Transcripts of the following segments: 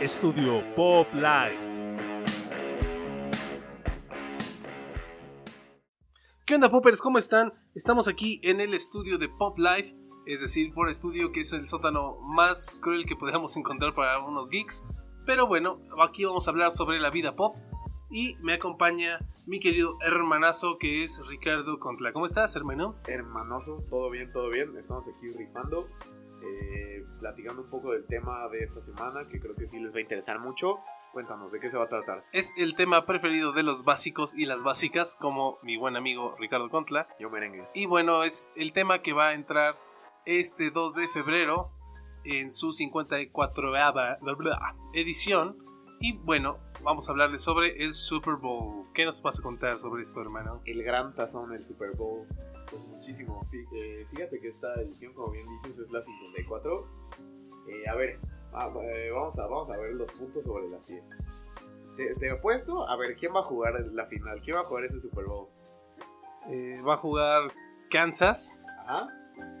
Estudio Pop Life. ¿Qué onda, Poppers? ¿Cómo están? Estamos aquí en el estudio de Pop Life, es decir, por estudio que es el sótano más cruel que podemos encontrar para unos geeks. Pero bueno, aquí vamos a hablar sobre la vida pop y me acompaña mi querido hermanazo que es Ricardo Contla. ¿Cómo estás, hermano? Hermanoso, todo bien, todo bien. Estamos aquí rifando, eh, platicando un poco del tema de esta semana que creo que sí les va a interesar mucho. Cuéntanos, ¿de qué se va a tratar? Es el tema preferido de los básicos y las básicas, como mi buen amigo Ricardo Contla. Yo merengues. Y bueno, es el tema que va a entrar este 2 de febrero en su 54 edición. Y bueno, vamos a hablarles sobre el Super Bowl. ¿Qué nos vas a contar sobre esto, hermano? El gran tazón del Super Bowl. Muchísimo. Eh, Fíjate que esta edición, como bien dices, es la 54. Eh, a ver, ah, eh, vamos, a, vamos a ver los puntos sobre las 10. Te, te apuesto, a ver, ¿quién va a jugar la final? ¿Quién va a jugar ese Super Bowl? Va a jugar Kansas Ajá.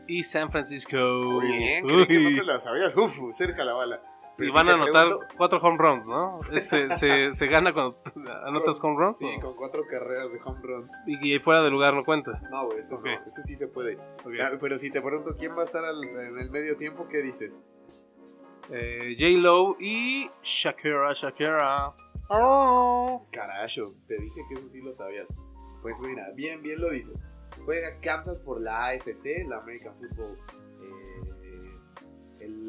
y San Francisco. Muy bien, creí que no te la sabías. Uf, cerca la bala. Y van a anotar pregunto- cuatro home runs, ¿no? Se, se- se gana cuando anotas home runs. Sí, ¿o? con cuatro carreras de home runs. Y, y fuera de lugar no cuenta. No, güey, eso Ok. no. Ese sí se puede. Ok. Ah, Pero si te pregunto quién va a estar al- en el medio tiempo, ¿qué dices? Eh, J-Lo y Shakira, Shakira. Oh. Carajo, te dije que eso sí lo sabías. Pues mira, bien, bien lo dices. Juega Kansas por la AFC, la American Football.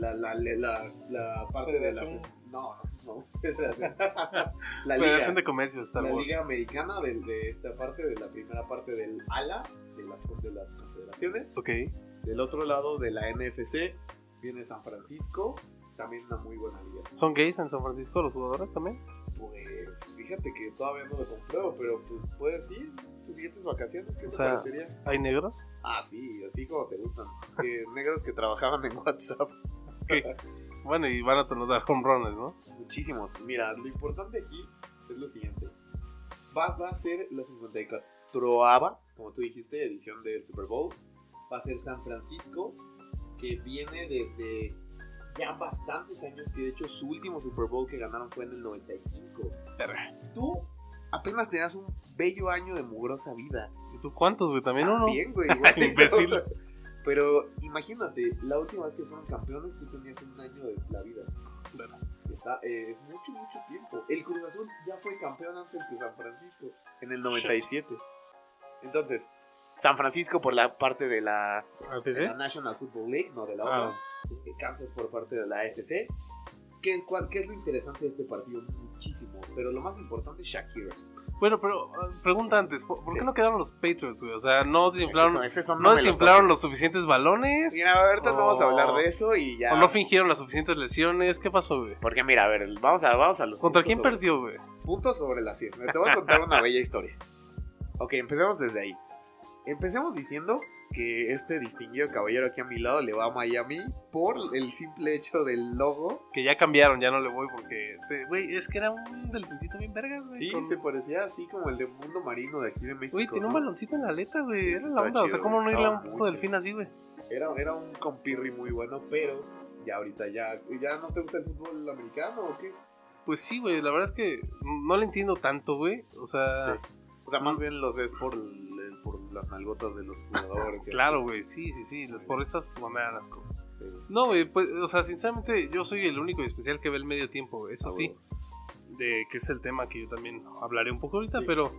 Eh, la, la, la, la, la parte de la. No, no, la liga, Federación de Comercio, Star la Wars. liga americana de, de esta parte, de la primera parte del ALA, de las, de las confederaciones. Ok. Del otro lado de la NFC viene San Francisco, también una muy buena liga. ¿Son gays en San Francisco los jugadores también? Pues fíjate que todavía no lo compruebo, pero pues, puedes ir tus siguientes vacaciones, ¿qué O te sea- parecería? ¿Hay negros? Ah, sí, así como te gustan. Que negros que trabajaban en WhatsApp. Bueno, y van a anotar home runs, ¿no? Muchísimos. Mira, lo importante aquí es lo siguiente. Va, va a ser la 54 como tú dijiste, edición del Super Bowl. Va a ser San Francisco, que viene desde ya bastantes años, que de hecho su último Super Bowl que ganaron fue en el 95. Tú apenas tenías un bello año de mugrosa vida. ¿Y tú cuántos, güey? ¿También uno? Bien, güey. igual. Imbécil. Pero imagínate, la última vez que fueron campeones, tú tenías un año de la vida. Está, eh, es mucho, mucho tiempo. El Cruz Azul ya fue campeón antes que San Francisco, en el 97. Entonces, San Francisco por la parte de de la National Football League, no de la Ah. otra. Kansas por parte de la AFC. ¿Qué, cuál- ¿Qué es lo interesante de este partido? Muchísimo. Pero lo más importante es Shakira. Bueno, pero uh, pregunta antes, ¿por, Sí. qué no quedaron los Patriots, güey? O sea, ¿no desinflaron, ¿no desinflaron toques. los suficientes balones? Mira, ahorita no vamos a O- hablar de eso y ya. ¿O no fingieron las suficientes lesiones? ¿Qué pasó, güey? Porque mira, a ver, vamos a, vamos a los ¿Contra quién sobre- perdió, güey? Puntos sobre las 10. Te voy a contar una bella historia. Ok, empecemos desde ahí. Empecemos diciendo que este distinguido caballero aquí a mi lado le va a Miami por el simple hecho del logo. Que ya cambiaron, ya no le voy porque... Güey, es que era un delfincito bien vergas, güey. Sí, con- se parecía así como el de Mundo Marino de aquí de México. Güey, tiene un baloncito en la aleta, güey. Esa es la onda. O sea, ¿cómo no irle a un puto delfín así, güey? Era, era un compirri muy bueno, pero ya ahorita ya, ya no te gusta el fútbol americano o qué? Pues sí, güey. La verdad es que no le entiendo tanto, güey. O sea... Sí. O sea, más bien los ves por las nalgotas de los jugadores. Claro, güey. Sí, sí, sí. Las porristas me dan asco. Sí, güey. No, güey, pues, o sea, sinceramente, yo soy el único y especial que ve el medio tiempo, güey. Eso Ah, sí, de que es el tema que yo también hablaré un poco ahorita, Sí. pero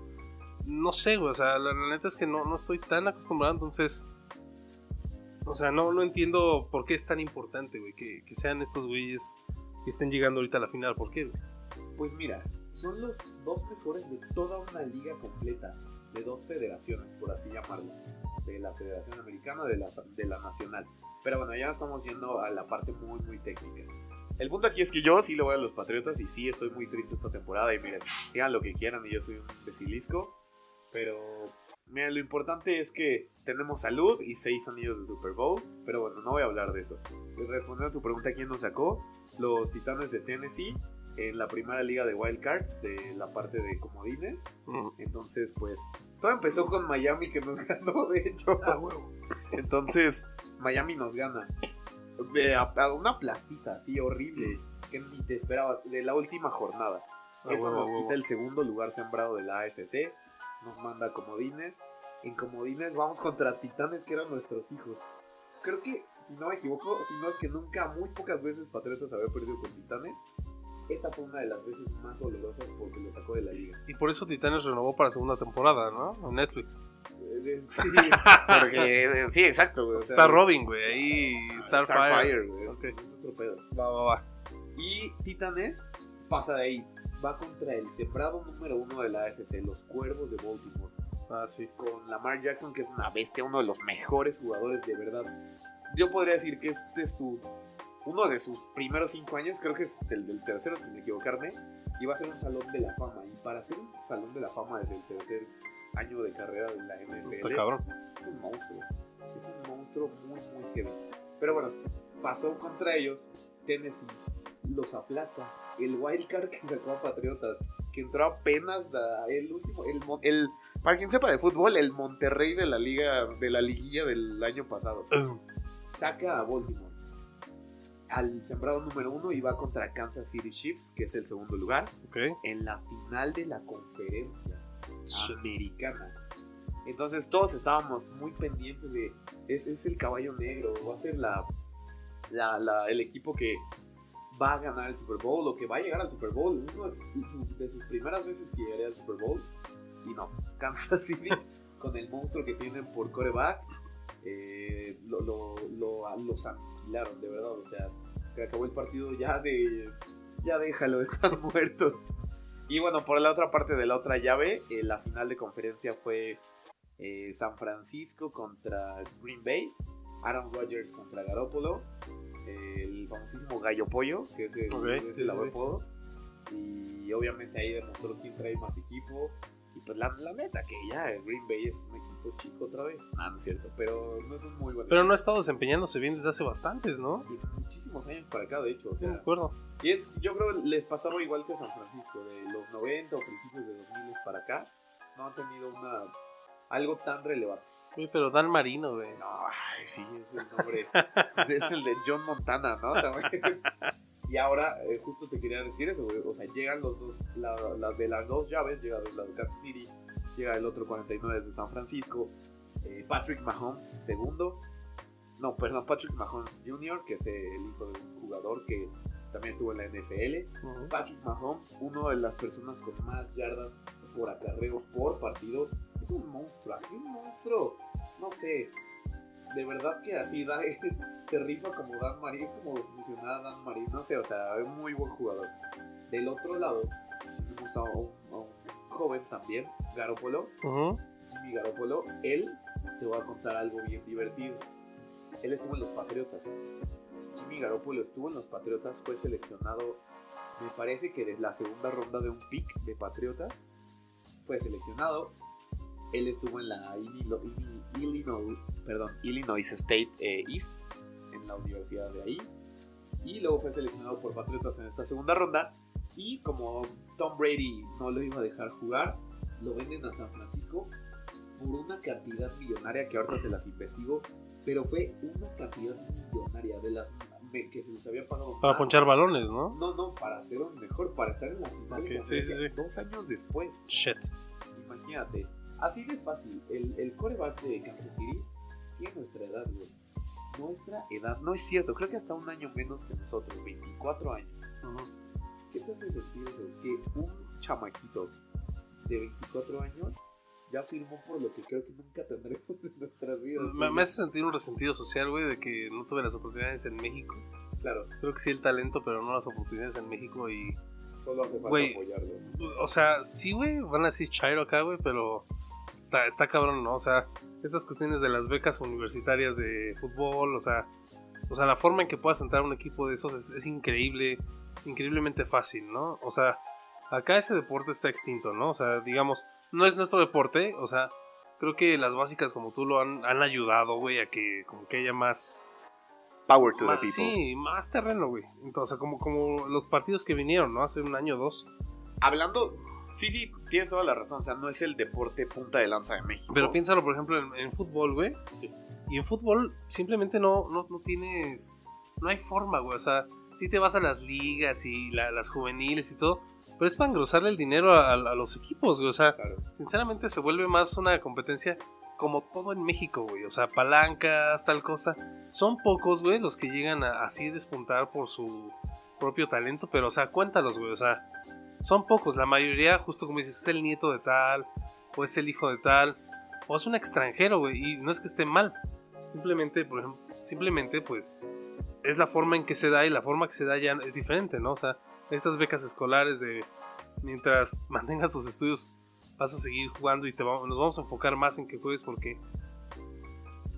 no sé, güey. O sea, la, la neta es que no, no estoy tan acostumbrado, entonces. O sea, no, no entiendo por qué es tan importante, güey, que, que sean estos güeyes que estén llegando ahorita a la final. ¿Por qué, güey? Pues mira, son los dos mejores de toda una liga completa, de dos federaciones, por así llamarlo, de la Federación Americana de la, de la Nacional. Pero bueno, ya estamos yendo a la parte muy, muy técnica. El punto aquí es que yo sí le voy a los Patriotas y sí estoy muy triste esta temporada. Y miren, digan lo que quieran y yo soy un basilisco. Pero miren, lo importante es que tenemos salud y seis anillos de Super Bowl. Pero bueno, no voy a hablar de eso. Respondiendo a tu pregunta, ¿quién nos sacó? Los Titanes de Tennessee en la primera liga de Wild Cards, de la parte de comodines. Mm. Entonces, pues, todo empezó con Miami que nos ganó, de hecho. Ah, huevo. Entonces, Miami nos gana. De- a- a una plastiza así horrible. que ni te esperabas, de la última jornada. Ah, Eso huevo, nos huevo. quita el segundo lugar sembrado de la AFC, nos manda a comodines. En comodines vamos contra Titanes que eran nuestros hijos. Creo que, si no me equivoco, si no es que nunca, muy pocas veces Patriotas había perdido con Titanes. Esta fue una de las veces más dolorosas porque lo sacó de la liga. Y por eso Titanes renovó para segunda temporada, ¿no? En Netflix. Eh, Sí, porque, eh, sí, exacto. güey, o sea, está Robin, güey. Ahí Starfire. Starfire, güey, es, Ok. es otro pedo. Va, va, va. Y Titanes pasa de ahí. Va contra el sembrado número uno de la AFC, los Cuervos de Baltimore. Ah, sí. Con Lamar Jackson, que es una bestia, uno de los mejores jugadores de verdad. Yo podría decir que este es su, uno de sus primeros cinco años, creo que es el del tercero, sin equivocarme, va a ser un salón de la fama. Y para ser un salón de la fama desde el tercer año de carrera de la NFL, Está cabrón. es un monstruo. Es un monstruo muy, muy heavy. Pero bueno, pasó contra ellos. Tennessee los aplasta. El wildcard que sacó a Patriotas, que entró apenas a el último. El, el, para quien sepa de fútbol, el Monterrey de la liga, de la liguilla del año pasado. Saca a Baltimore al sembrado número uno y va contra Kansas City Chiefs, que es el segundo lugar, Ok. en la final de la conferencia americana. Entonces todos estábamos muy pendientes de, es, es el caballo negro, va a ser la, la- la- el equipo que va a ganar el Super Bowl o que va a llegar al Super Bowl. Uno de sus primeras veces que llegaría al Super Bowl. Y no, Kansas City con el monstruo que tienen por coreback. eh, lo, lo, lo- los aniquilaron, de verdad. O sea, que acabó el partido ya de... Ya déjalo, están muertos. Y bueno, por la otra parte de la otra llave, eh, la final de conferencia fue eh, San Francisco contra Green Bay, Aaron Rodgers contra Garoppolo, el famosísimo Gallo Pollo, que es el, Ok, es sí, el sí. apodo. Y obviamente ahí demostró quién trae más equipo. Pues la, la neta, que ya Green Bay es un equipo chico otra vez. Nada, no es cierto, pero no es un muy buen Pero no ha estado desempeñándose bien desde hace bastantes, ¿no? Muchísimos años para acá, de hecho. O Sí, me sea, acuerdo. y es, yo creo les pasaba igual que a San Francisco, de los 90 o principios de 2000 para acá, no han tenido una algo tan relevante. Güey, pero Dan Marino, güey. No, ay, sí, es el nombre, es el de John Montana, ¿no? También. Y ahora, eh, justo te quería decir eso, güey, o sea, llegan los dos, la, la de las dos llaves, llega la de Kansas City, llega el otro 49 de San Francisco, eh, Patrick Mahomes segundo, no, perdón, Patrick Mahomes Jr., que es el hijo de un jugador que también estuvo en la NFL. Patrick Mahomes, una de las personas con más yardas por acarreo por partido, es un monstruo, así un monstruo, no sé, de verdad que así da, se rifa como Dan Marín, es como funcionaba Dan Marín, no sé, o sea, es muy buen jugador. Del otro lado, tenemos a un, a un joven también, Garoppolo, Ujú. Jimmy Garoppolo, él te voy a contar algo bien divertido. Él estuvo en los Patriotas. Jimmy Garoppolo estuvo en los Patriotas, fue seleccionado, me parece que desde la segunda ronda de un pick de Patriotas. Fue seleccionado. Él estuvo en la Illinois, perdón, Illinois State eh, East, en la universidad de ahí. Y luego fue seleccionado por Patriotas en esta segunda ronda. Y como Tom Brady no lo iba a dejar jugar, lo venden a San Francisco por una cantidad millonaria que ahorita se las investigo, pero fue una cantidad millonaria de las que se les había pagado Para más. ponchar balones, ¿no? No, no, para un mejor, para estar en la final. sí, sí, sí. Dos años después, Shit. imagínate. Así de fácil, el, el coreback de Kansas City tiene nuestra edad, güey. Nuestra edad, no es cierto, creo que hasta un año menos que nosotros, 24 años. Ujú. ¿Qué te hace sentir eso? Que un chamaquito de 24 años ya firmó por lo que creo que nunca tendremos en nuestras vidas. Me, me hace sentir un resentido social, güey, de que no tuve las oportunidades en México. Claro, Creo que sí el talento, pero no las oportunidades en México y... solo hace falta Güey. apoyarlo. O sea, sí, güey, van a decir Chairo acá, güey, pero está, está cabrón, ¿no? O sea, estas cuestiones de las becas universitarias de fútbol, o sea, o sea, la forma en que puedas entrar a un equipo de esos es, es increíble, increíblemente fácil, ¿no? O sea, acá ese deporte está extinto, ¿no? O sea, digamos, no es nuestro deporte, o sea, creo que las básicas como tú lo han, han ayudado, güey, a que como que haya más... Power to más- sí, más terreno, güey. Entonces, como, como los partidos que vinieron, ¿no? Hace un año o dos. Hablando, sí, sí, tienes toda la razón. O sea, no es el deporte punta de lanza de México. Pero piénsalo, por ejemplo, en, en fútbol, güey. Sí. Y en fútbol simplemente no, no, no tienes. No hay forma, güey. O sea, sí te vas a las ligas y la- las juveniles y todo, pero es para engrosarle el dinero a, a los equipos, güey. O sea, Claro. sinceramente se vuelve más una competencia como todo en México, güey. O sea, palancas, tal cosa. Son pocos, güey, los que llegan a así despuntar por su propio talento, pero, o sea, cuéntalos, güey. O sea, son pocos. La mayoría, justo como dices, es el nieto de tal, o es el hijo de tal, o es un extranjero, güey. Y no es que esté mal. Simplemente, por ejemplo, simplemente, pues, es la forma en que se da y la forma que se da ya es diferente, ¿no? O sea, estas becas escolares de mientras mantengas tus estudios vas a seguir jugando y te vamos, nos vamos a enfocar más en que juegues porque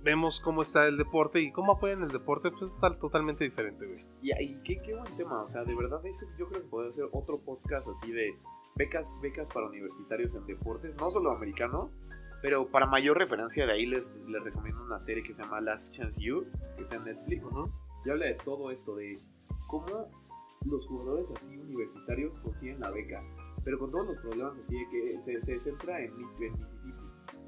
vemos cómo está el deporte y cómo apoyan el deporte, pues está totalmente diferente, güey. Y, y qué, qué buen tema, o sea, de verdad, ese yo creo que podría ser otro podcast así de becas, becas para universitarios en deportes, no solo americano, pero para mayor referencia de ahí les, les recomiendo una serie que se llama Last Chance You, que está en Netflix, Ujú. y habla de todo esto, de cómo los jugadores así universitarios consiguen la beca, pero con todos los problemas así de que se, se centra en, en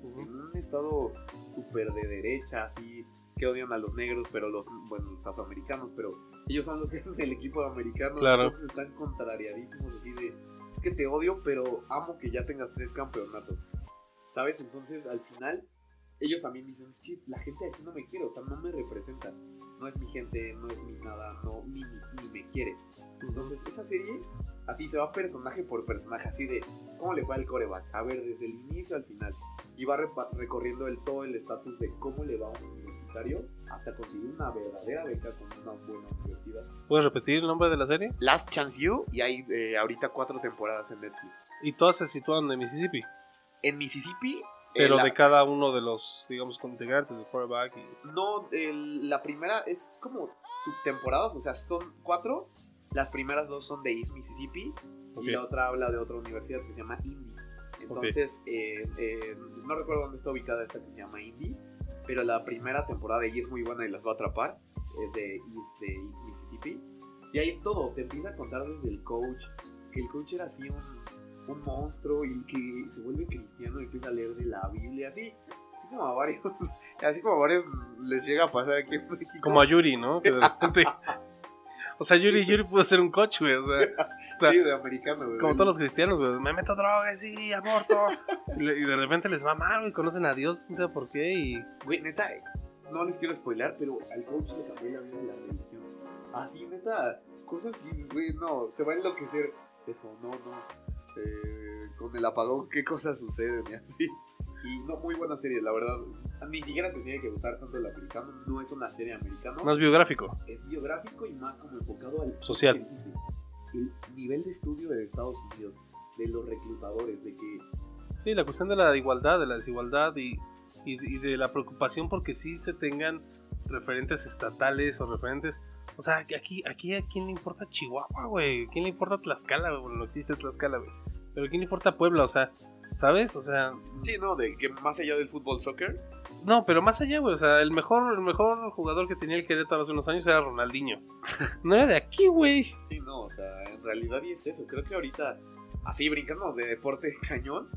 Mississippi, Ujú. en un estado súper de derecha, así que odian a los negros, pero los, bueno, los afroamericanos, pero ellos son los que hacen el equipo americano, Claro. entonces están contrariadísimos así de, es que te odio, pero amo que ya tengas tres campeonatos, ¿sabes? Entonces al final ellos también dicen, es que la gente aquí no me quiere, o sea, no me representa, no es mi gente, no es mi nada, no, ni, ni, ni me quiere. Entonces, esa serie, así se va personaje por personaje, así de cómo le fue al coreback. A ver, desde el inicio al final. Y va recorriendo el, todo el estatus de cómo le va a un universitario hasta conseguir una verdadera beca con una buena universidad. ¿Puedes repetir el nombre de la serie? Last Chance You, y hay eh, ahorita cuatro temporadas en Netflix. Y todas se sitúan en Mississippi, En Mississippi, eh, pero la- de cada uno de los, digamos, integrantes del quarterback y... no, el- la primera es como subtemporadas, o sea, son cuatro. Las primeras dos son de East Mississippi Ok. y la otra habla de otra universidad que se llama Indy. Entonces, eh, eh, no recuerdo dónde está ubicada esta que se llama Indy, pero la primera temporada y es muy buena y las va a atrapar. Es de East, de East Mississippi. Y ahí todo, te empieza a contar desde el coach, que el coach era así un, un monstruo y que se vuelve cristiano y empieza a leer de la Biblia, así, así como a varios, así como a varios les llega a pasar aquí en México. Como a Yuri, ¿no? Que de repente... O sea, Yuri, Yuri pudo ser un coach, güey. O sea, sea, sí, de americano, güey. como todos los cristianos, güey. Me meto drogas, sí, aborto. Y, y de repente les va mal, güey. Conocen a Dios, quién sabe por qué. Y Güey, neta, no les quiero spoiler, pero al coach le cambió la vida de la religión. Así, neta, cosas que, güey, no, se va a enloquecer. Es como, no, no, eh, con el apagón, qué cosas suceden y así. Y no, muy buena serie, la verdad. Ni siquiera te tiene que gustar tanto el americano, no es una serie americana. más biográfico. Es biográfico y más como enfocado al Social. El nivel de estudio de Estados Unidos, de los reclutadores, de que Sí, la cuestión de la igualdad, de la desigualdad y, y, y de la preocupación porque sí se tengan referentes estatales o referentes. O sea, aquí, aquí a quién le importa Chihuahua, güey. ¿A quién le importa Tlaxcala, güey? Bueno, no existe Tlaxcala, güey. Pero ¿a quién le importa Puebla? O sea, ¿sabes? O sea, Sí, no, de que más allá del fútbol soccer, no, pero más allá, güey. O sea, el mejor, el mejor jugador que tenía el Querétaro hace unos años era Ronaldinho. No era de aquí, güey. sí, no, o sea, en realidad y es eso. Creo que ahorita, así brincamos de deporte cañón,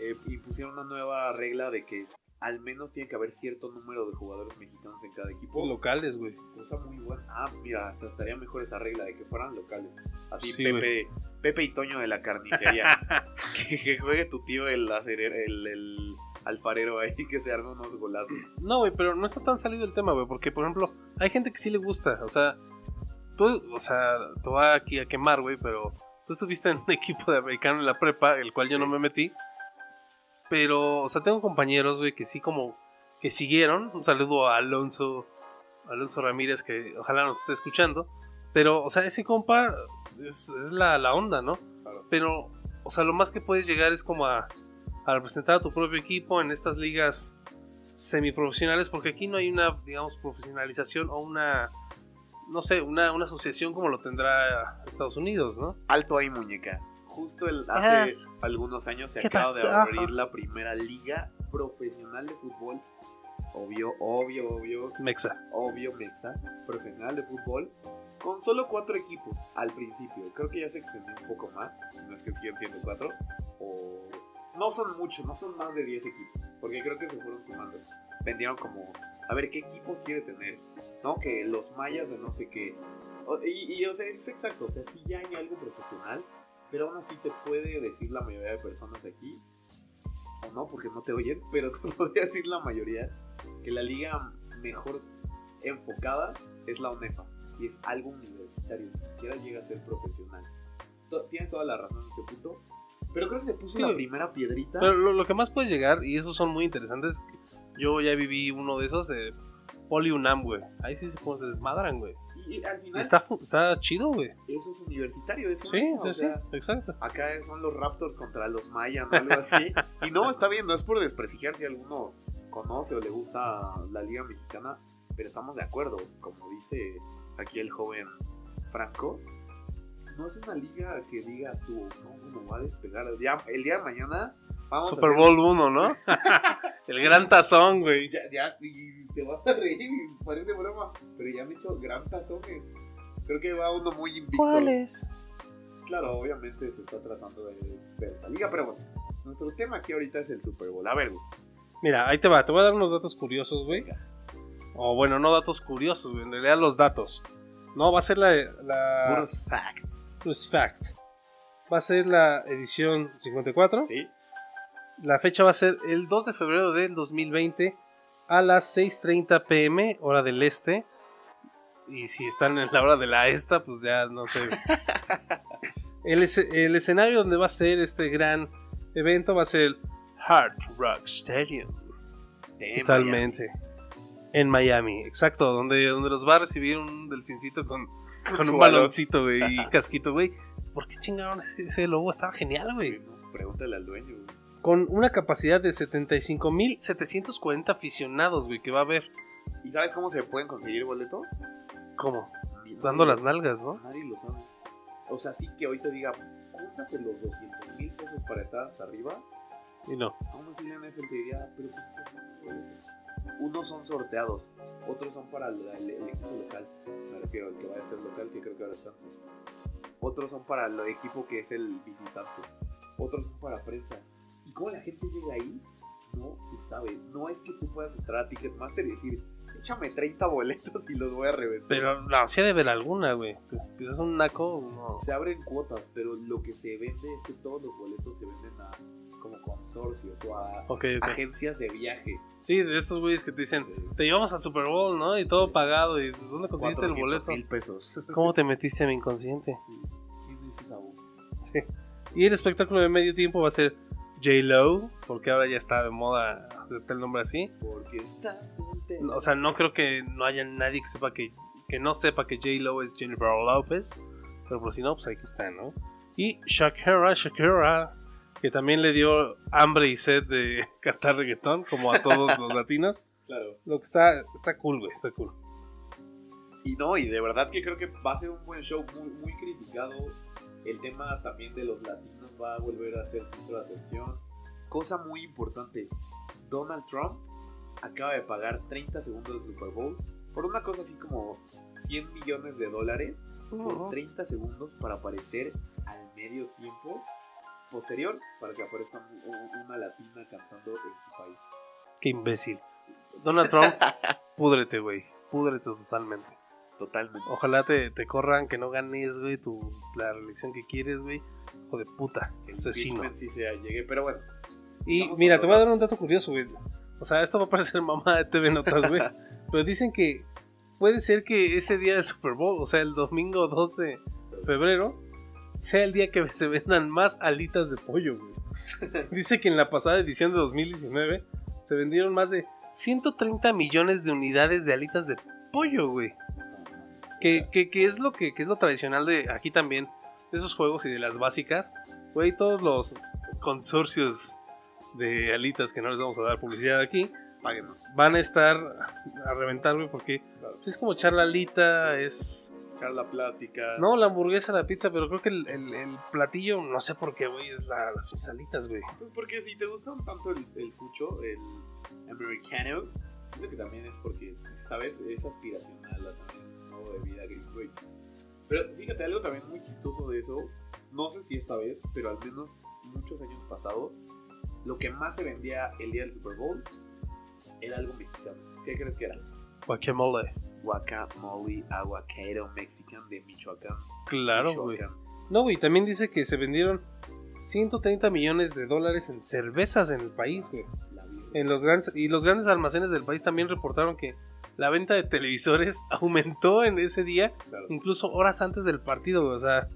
eh, impusieron una nueva regla de que al menos tiene que haber cierto número de jugadores mexicanos en cada equipo. Locales, güey. Cosa muy buena. Ah, mira, hasta estaría mejor esa regla de que fueran locales. Así Sí, Pepe, Pepe y Toño de la carnicería. que, que juegue tu tío el, el, el alfarero ahí que se arma unos golazos. No, güey, pero no está tan salido el tema, güey, porque, por ejemplo, hay gente que sí le gusta, o sea, tú, o sea, te voy aquí a quemar, güey, pero tú estuviste en un equipo de americano en la prepa, el cual yo no me metí, pero, o sea, tengo compañeros, güey, que sí como, que siguieron, un saludo a Alonso, Alonso Ramírez, que ojalá nos esté escuchando, pero, o sea, ese compa es, es la, la onda, ¿no? Claro. Pero, o sea, lo más que puedes llegar es como a, a representar a tu propio equipo en estas ligas semiprofesionales, porque aquí no hay una, digamos, profesionalización o una, no sé, una, una asociación como lo tendrá Estados Unidos, ¿no? Alto ahí, muñeca. Justo el- hace algunos años se ¿Qué acaba pasó? de abrir la primera liga profesional de fútbol. Obvio, obvio, obvio, Mexa. obvio, Mexa. Profesional de fútbol. Con solo cuatro equipos al principio. Creo que ya se extendió un poco más. Si no es que siguen siendo cuatro. O. No son muchos, no son más de 10 equipos. Porque creo que se fueron sumando. Vendieron como. A ver, ¿qué equipos quiere tener? ¿No? Que los mayas de no sé qué. Y, y, o sea, es exacto, o sea, sí ya hay algo profesional, pero aún así te puede decir la mayoría de personas aquí, o no, porque no te oyen, pero te podría decir la mayoría, que la liga mejor enfocada es la UNEFA, y es algo universitario, ni siquiera llega a ser profesional. Tienes toda la razón en ese punto, pero creo que te puso Sí, la primera piedrita. Pero lo, lo que más puedes llegar, y esos son muy interesantes, yo ya viví uno de esos, eh, Poli Unam, güey. Ahí sí se, se desmadran, güey. y, al final, Está, está chido, güey. eso es universitario, es Sí, sí, o sí, sea, exacto. Acá son los Raptors contra los Mayas, algo así. Y no, está bien, no es por desprestigiar si alguno conoce o le gusta la Liga Mexicana, pero estamos de acuerdo, como dice aquí el joven Franco. No es una liga que digas tú, no, no va a despegar. El día, el día de mañana vamos Super a hacer- Bowl 1, ¿no? El Sí. gran tazón, güey. Ya, ya, y te vas a reír, y parece broma, pero ya han hecho gran tazones. Creo que va uno muy invicto. es? Claro, obviamente se está tratando de ver esta liga, pero bueno, nuestro tema aquí ahorita es el Super Bowl. A ver, Gus, Mira, ahí te va, te voy a dar unos datos curiosos, güey. O bueno, no datos curiosos, güey, en realidad los datos. No, va a ser la... la puros facts. Plus Facts. Va a ser la edición 54. ¿Sí? La fecha va a ser el 2 de febrero del 2020 a las 6.30 pm, hora del este. Y si están en la hora de la esta, pues ya no sé. El, el escenario donde va a ser este gran evento va a ser el Hard Rock Stadium. Totalmente. En Miami, exacto, donde, donde los va a recibir un delfincito con, con un baloncito, güey, y casquito, güey. ¿Por qué chingaron ese, ese logo? Estaba genial, güey. Pregúntale al dueño. güey. Con una capacidad de 75.740 aficionados, güey, que va a haber. ¿Y sabes cómo se pueden conseguir boletos? ¿Cómo? Dando nadie- las nalgas, ¿no? Nadie lo sabe. O sea, sí que hoy te diga, júntate los 200 mil pesos para estar hasta arriba. Y no. Aún así la NFL te diría, pero Unos son sorteados, otros son para el, el- el equipo local. Me refiero al que va a ser local, que creo que ahora están. Otros son para el equipo que es el visitante. Otros son para prensa. ¿Y cómo la gente llega ahí? No se sabe. No es que tú puedas entrar a Ticketmaster y decir, échame 30 boletos y los voy a reventar. Pero no, sí ha de haber alguna, güey. Pues es un naco, no. Se abren cuotas, pero lo que se vende es que todos los boletos se venden a como consorcios o a Ok, ok. agencias de viaje. Sí, de estos güeyes que te dicen, Sí. te llevamos al Super Bowl, ¿no? Y todo pagado. ¿Y dónde conseguiste el 400 boleto? mil pesos. ¿Cómo te metiste a mi inconsciente? Sí. ¿Quién es esa voz? Sí. Y el espectáculo de medio tiempo va a ser J-Lo, porque ahora ya está de moda, está el nombre así. Porque estás. O sea, no creo que no haya nadie que sepa que, que no sepa que J-Lo es Jennifer Lopez. Pero por si no, pues aquí está, ¿no? Y Shakira, Shakira, que también le dio hambre y sed de cantar reggaetón, como a todos los latinos. Claro. Lo que está, está cool, güey, está cool. Y no, y de verdad que creo que va a ser un buen show muy, muy criticado. El tema también de los latinos va a volver a ser centro de atención. Cosa muy importante, Donald Trump acaba de pagar 30 segundos de Super Bowl por una cosa así como 100 millones de dólares por 30 segundos para aparecer al medio tiempo posterior para que aparezca un- un- una latina cantando en su país. Qué imbécil. Donald Trump, púdrete, güey. Púdrete totalmente. Totalmente. Ojalá te, te corran, que no ganes, güey, tu, la reelección que quieres, güey. Hijo de puta, El asesino. sí se llegué, pero bueno. Y mira, te voy a dar un dato curioso, güey. O sea, esto va a parecer mamá de TV Notas, güey. pero dicen que puede ser que ese día del Super Bowl, o sea, el domingo 12 de febrero, sea el día que se vendan más alitas de pollo, güey. Dice que en la pasada edición de 2019 se vendieron más de 130 millones de unidades de alitas de pollo, güey. Que, que, que es lo que, que es lo tradicional de aquí también, de esos juegos y de las básicas. Güey, todos los consorcios de alitas que no les vamos a dar publicidad aquí, Páguenos. van a estar a reventar, güey, porque es como echar la alita, es... Echar la plática. No, la hamburguesa, la pizza, pero creo que el, el- el platillo, no sé por qué, güey, es la- las pinches alitas, güey. Pues porque si te gusta un tanto el, el fucho, el americano, siento que también es porque, ¿sabes? Es aspiracional a tener un modo de vida gringo Pero fíjate, algo también muy chistoso de eso, no sé si esta vez, pero al menos muchos años pasados, lo que más se vendía el día del Super Bowl era algo mexicano. ¿Qué crees que era? Guacamole. Guacamole Aguacero Mexican de Michoacán. Claro, güey. No, güey, también dice que se vendieron 130 millones de dólares en cervezas en el país, güey. En los grandes, y los grandes almacenes del país también reportaron que la venta de televisores aumentó en ese día, Claro. incluso horas antes del partido, güey. O sea,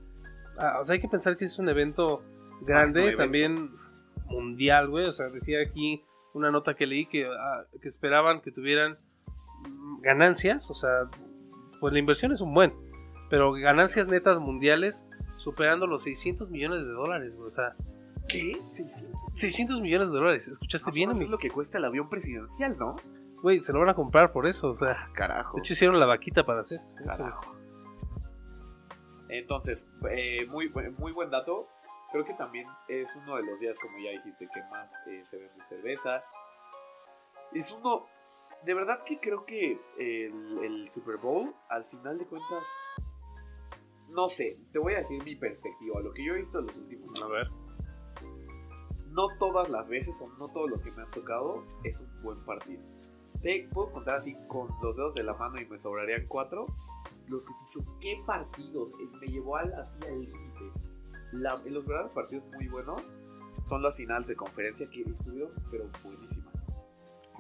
ah, o sea, hay que pensar que es un evento grande, evento. también mundial, güey. O sea, decía aquí una nota que leí que, ah, que esperaban que tuvieran ganancias, o sea, pues la inversión es un buen, pero ganancias netas mundiales superando los 600 millones de dólares, güey. O sea, ¿Qué? 600. 600 millones de dólares. ¿Escuchaste bien? amigo? es lo que cuesta el avión presidencial, ¿no? Güey, se lo van a comprar por eso, o sea. Carajo. De hecho, hicieron la vaquita para hacer. Carajo. Entonces, eh, muy, buen- muy buen dato. Creo que también es uno de los días, como ya dijiste, que más eh, se vende cerveza. Es uno. De verdad que creo que el, el Super Bowl, al final de cuentas. No sé, te voy a decir mi perspectiva, lo que yo he visto en los últimos A años. ver. No todas las veces, o no todos los que me han tocado, es un buen partido. Te puedo contar así con los dedos de la mano y me sobrarían cuatro. Los que te he dicho, ¿qué partidos? Eh, Me llevó al, así al límite. Los verdaderos partidos muy buenos son las finales de conferencia que estuvieron, pero buenísimas.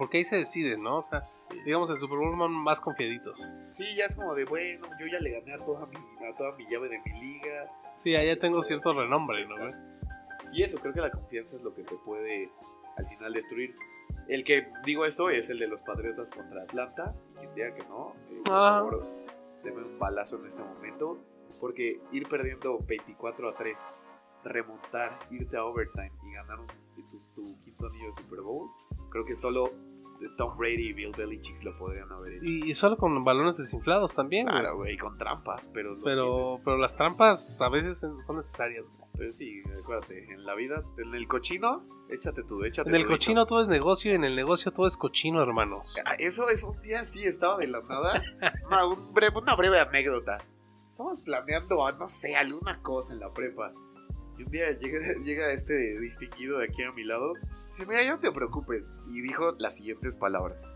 Porque ahí se decide, ¿no? O sea, digamos, el Super Bowl van más confiaditos. Sí, ya es como de, bueno, yo ya le gané a toda mi, a toda mi llave de mi liga. Sí, allá tengo cierto renombre, ¿no? Exacto. Y eso, creo que la confianza es lo que te puede al final destruir. El que digo esto es el de los Patriotas contra Atlanta. Y quien diga que no, eh, por Ajá. favor, deme un balazo en ese momento. Porque ir perdiendo 24 a 3, remontar, irte a overtime y ganar un, tu, tu quinto anillo de Super Bowl, creo que solo Tom Brady y Bill Belichick lo podrían haber hecho. Y, y solo con balones desinflados también. Claro, güey, con trampas, pero Pero, pero las trampas a veces son necesarias. güey. Pero sí, acuérdate, en la vida, en el cochino, échate tú, échate En el tú, cochino todo es negocio y en el negocio todo es cochino, hermanos. Ah, Eso es un día sí estaba de la nada. una, un breve- una breve anécdota. Estamos planeando, ah, no sé, alguna cosa en la prepa. Y un día llega, llega este distinguido de aquí a mi lado. Dice, mira, ya no te preocupes. Y dijo las siguientes palabras.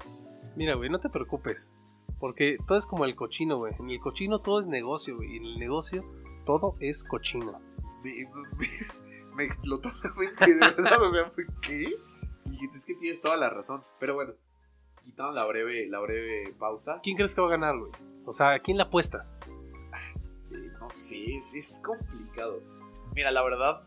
Mira, güey, no te preocupes. Porque todo es como el cochino, güey. En el cochino todo es negocio, güey. Y en el negocio todo es cochino. Me, me- me explotó la mente, de verdad. O sea, fue ¿qué? Y dije, es que tienes toda la razón. Pero bueno, quitando la breve, la breve pausa. ¿Quién crees que va a ganar, güey? O sea, ¿a quién la apuestas? Eh, no sé, es, es complicado. Mira, la verdad,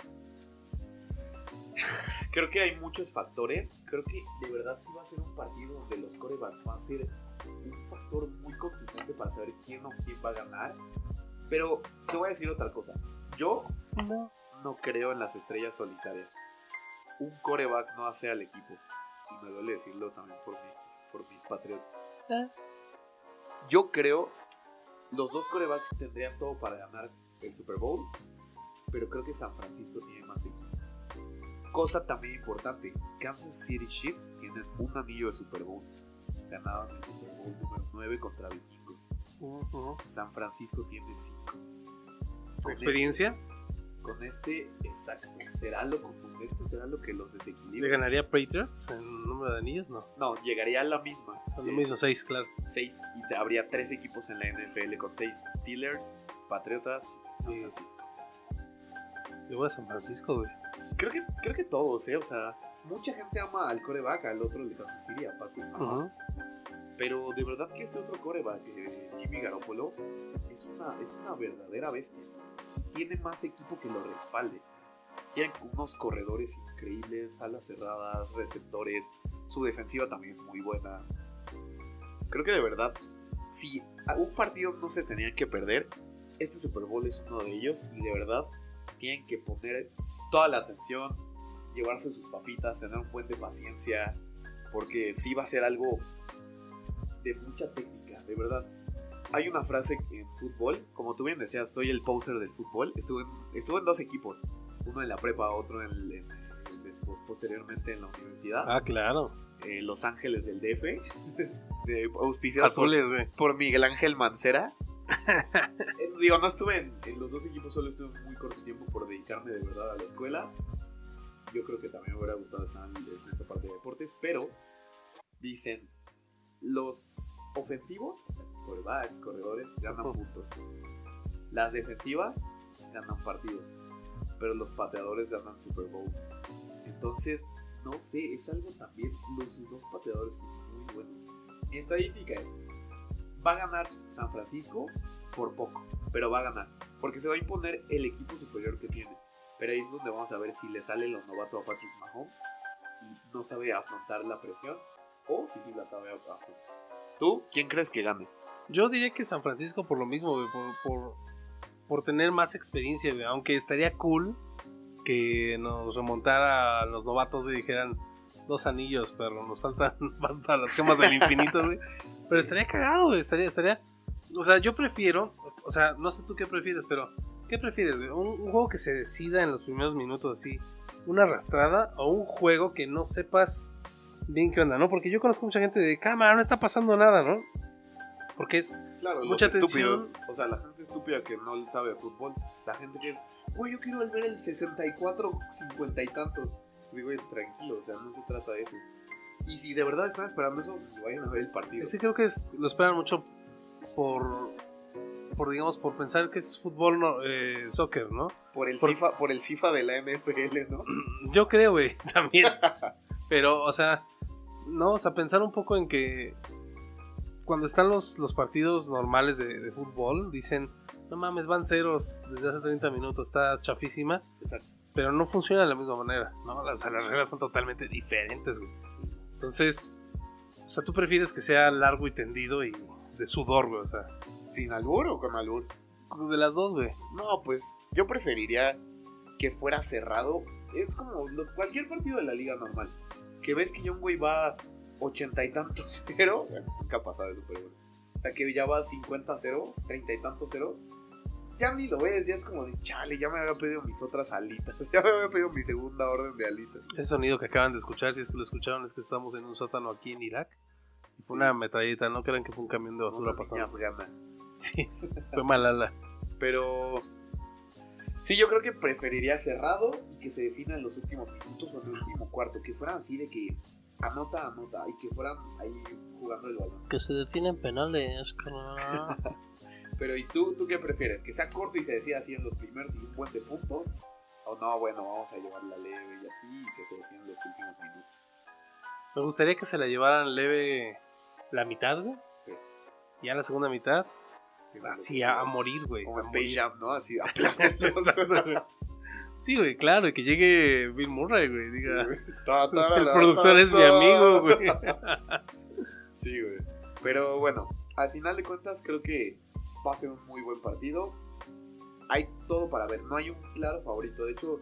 creo que hay muchos factores. Creo que de verdad sí va a ser un partido donde los corebacks van a ser un factor muy contundente para saber quién o quién va a ganar. Pero te voy a decir otra cosa. Yo No. creo en las estrellas solitarias. Un coreback no hace al equipo. Y me duele decirlo también por, mi, por mis patriotas. Yo creo los dos corebacks tendrían todo para ganar el Super Bowl. Pero creo que San Francisco tiene más equipo. Cosa también importante. Kansas City Chiefs tienen un anillo de Super Bowl. Ganaron el Super Bowl número 9 contra Vikingos. Ujú. San Francisco tiene 5. ¿Tu experiencia? con este exacto. ¿Será lo contundente? ¿Será lo que los ¿Le desequilibra? ganaría Patriots en número de anillos? No. No, llegaría a la misma. Lo mismo, seis, claro. 6. Y te- habría tres equipos en la NFL con 6. Steelers, Patriotas, San. Francisco. Yo voy a San Francisco, güey. Creo que, creo que todos, ¿eh? O sea, mucha gente ama al coreback, al otro le Kansas City, a Patrick Mahomes. Pero de verdad que este otro coreback, eh, Jimmy Garoppolo, es una, es una verdadera bestia. Tiene más equipo que lo respalde. Tienen unos corredores increíbles, alas cerradas, receptores. Su defensiva también es muy buena. Creo que de verdad, si un partido no se tenían que perder, este Super Bowl es uno de ellos. Y de verdad, tienen que poner toda la atención, llevarse sus papitas, tener un buen de paciencia. Porque sí va a ser algo de mucha técnica, de verdad. Hay una frase en fútbol, como tú bien decías, soy el poser del fútbol. Estuve en, estuve en dos equipos, uno en la prepa, otro en, el- en el- después, posteriormente en la universidad. Ah, claro. Eh, Los Ángeles del DF, de, auspiciados por, Azules, por Miguel Ángel Mancera. Digo, no estuve en, en los dos equipos, solo estuve muy corto tiempo por dedicarme de verdad a la escuela. Yo creo que también me hubiera gustado estar en, en esa parte de deportes, pero dicen los ofensivos, o sea, corebacks, corredores, ganan puntos. Las defensivas ganan partidos, pero los pateadores ganan Super Bowls. Entonces, no sé, es algo también, los dos pateadores son muy buenos. Mi estadística es, va a ganar San Francisco por poco, pero va a ganar, porque se va a imponer el equipo superior que tiene. Pero ahí es donde vamos a ver si le sale lo novato a Patrick Mahomes y no sabe afrontar la presión o si sí la sabe afrontar. ¿Tú quién crees que gane? Yo diría que San Francisco por lo mismo, por, por, por tener más experiencia. Aunque estaría cool que nos remontara a los novatos y dijeran dos anillos, pero nos faltan más para las gemas del infinito, güey. Pero estaría cagado, güey. Estaría, estaría. O sea, yo prefiero, o sea, no sé tú qué prefieres, pero ¿qué prefieres, güey? ¿Un, un juego que se decida en los primeros minutos así, una arrastrada, o un juego que no sepas bien qué onda, ¿no? Porque yo conozco mucha gente de cámara, no está pasando nada, ¿no? Porque es Claro, Mucha los estúpidos. O sea, la gente estúpida que no sabe de fútbol. La gente que es, güey, yo quiero ver el 64, 50 y tantos. Digo, tranquilo, o sea, no se trata de eso. Y si de verdad están esperando eso, pues vayan a ver el partido. Que creo que es- lo esperan mucho por, por digamos, por pensar que es fútbol, no, eh, soccer, ¿no? Por el, por- FIFA, por el FIFA de la NFL, ¿no? Yo creo, güey, también. Pero, o sea, no, o sea, pensar un poco en que cuando están los, los partidos normales de, de fútbol, dicen, no mames, van ceros desde hace 30 minutos, está chafísima, Exacto. Pero no funciona de la misma manera, ¿no? O sea, las reglas son totalmente diferentes, güey. Entonces, o sea, tú prefieres que sea largo y tendido y de sudor, güey, o sea, ¿Sin albur o con albur? de las dos, güey. No, pues yo preferiría que fuera cerrado. Es como lo- cualquier partido de la liga normal. Que ves que un güey va ochenta y tantos cero. Bueno, nunca ha pasado eso, pero bueno. O sea, que ya va 50 cero, 30 y tantos cero. Ya ni lo ves, ya es como de chale, ya me había pedido mis otras alitas. Ya me había pedido mi segunda orden de alitas. Ese sonido que acaban de escuchar, si es que lo escucharon, es que estamos en un sótano aquí en Irak. Fue Sí. una metralleta, no crean que fue un camión de basura Una pasando. afgana. Sí, fue malala. Pero sí, yo creo que preferiría cerrado y que se defina en los últimos minutos o en el último cuarto. Que fueran así de que anota, anota y que fueran ahí jugando el balón. Que se definen penales, carnal. Pero ¿y tú, tú qué prefieres? ¿Que sea corto y se decida así en los primeros y un buen de puntos? O no, bueno, vamos a llevarla leve y así y que se defina en los últimos minutos. Me gustaría que se la llevaran leve la mitad, güey. Sí. Ya la segunda mitad, así a, morir, güey. Como Space morir. Jam, ¿no? Así güey. Sí, güey, claro, y que llegue Bill Murray, güey. Sí, Diga, güey. Ta, ta, el productor ta, es mi amigo, güey. Sí, güey. Pero bueno, al final de cuentas creo que va a ser un muy buen partido. Hay todo para ver, no hay un claro favorito. De hecho,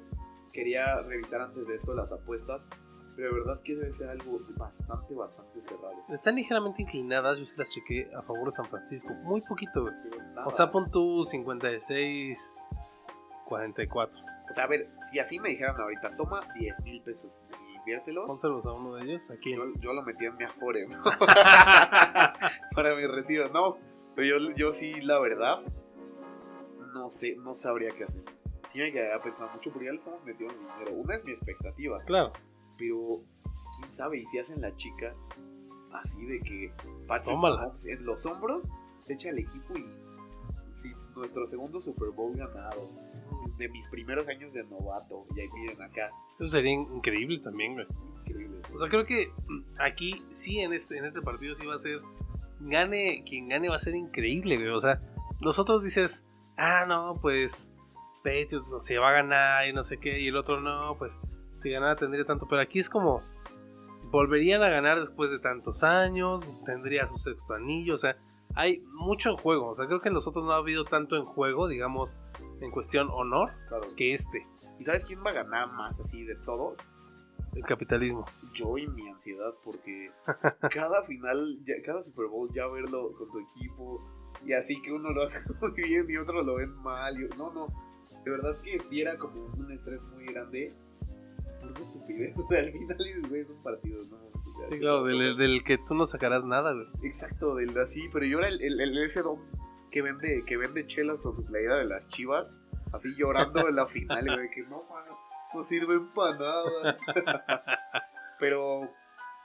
quería revisar antes de esto las apuestas. Pero de verdad que debe ser algo bastante, bastante cerrado. Están ligeramente inclinadas, yo sí las chequé a favor de San Francisco. Muy poquito. O sea, pon tú 56, 44. O sea, a ver, si así me dijeran ahorita, toma 10 mil pesos y inviértelos. Pónselos a uno de ellos aquí. Yo, yo lo metí en mi Afore, ¿no? Para mi retiro, no. Pero yo, yo sí, la verdad, no sé, no sabría qué hacer. Sí me quedaría pensando mucho porque ya le estamos metiendo dinero. Una es mi expectativa, Claro, pero quién sabe, y si hacen la chica así de que Patrick. Mahomes en los hombros se echa el equipo y sí, nuestro segundo Super Bowl ganado. de mis primeros años de novato, y ahí miren acá, eso sería increíble también, güey. increíble. O sea, creo que aquí sí, en este, en este partido sí va a ser. Gane, quien gane va a ser increíble, güey. O sea, los otros dices, ah, no, pues Patriots o se va a ganar y no sé qué. Y el otro, no, pues si ganara tendría tanto. Pero aquí es como, volverían a ganar después de tantos años, tendría su sexto anillo. O sea, hay mucho en juego. O sea, creo que en los otros no ha habido tanto en juego, digamos, en cuestión honor, Claro. que este, ¿Y sabes quién va a ganar más así de todos? El capitalismo. yo y mi ansiedad porque cada final, ya- cada Super Bowl ya verlo con tu equipo y así que uno lo hace muy bien y otro lo ven mal. y- no, no, de verdad que sí era como un estrés muy grande por una estupidez. O sea, al final dices, güey, es un partido, ¿no? O sea, Sí, claro, del, del que tú no sacarás nada, güey. Exacto, del así, pero yo era el, el- el- ese don que vende, que vende chelas con su playera de las chivas, así llorando en la final, güey, que no, mano, no sirven para nada. pero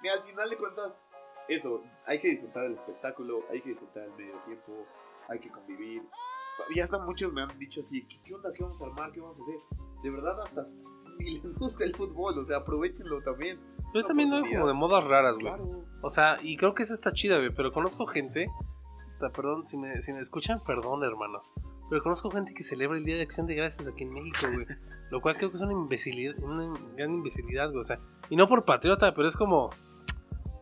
mira, al final de cuentas, eso, hay que disfrutar el espectáculo, hay que disfrutar el medio tiempo, hay que convivir. Ya hasta muchos me han dicho así, ¿qué, qué onda? ¿Qué vamos a armar? ¿Qué vamos a hacer? De verdad, hasta ni les gusta el fútbol, o sea, aprovechenlo también. Pero es también ¿no? como de modas raras, güey. Claro. O sea, y creo que eso está chida, güey. Pero conozco gente. Perdón, si me, si me escuchan, perdón, hermanos. Pero conozco gente que celebra el Día de Acción de Gracias aquí en México, güey. Lo cual creo que es una imbecilidad, una gran imbecilidad, güey. O sea, y no por patriota, pero es como.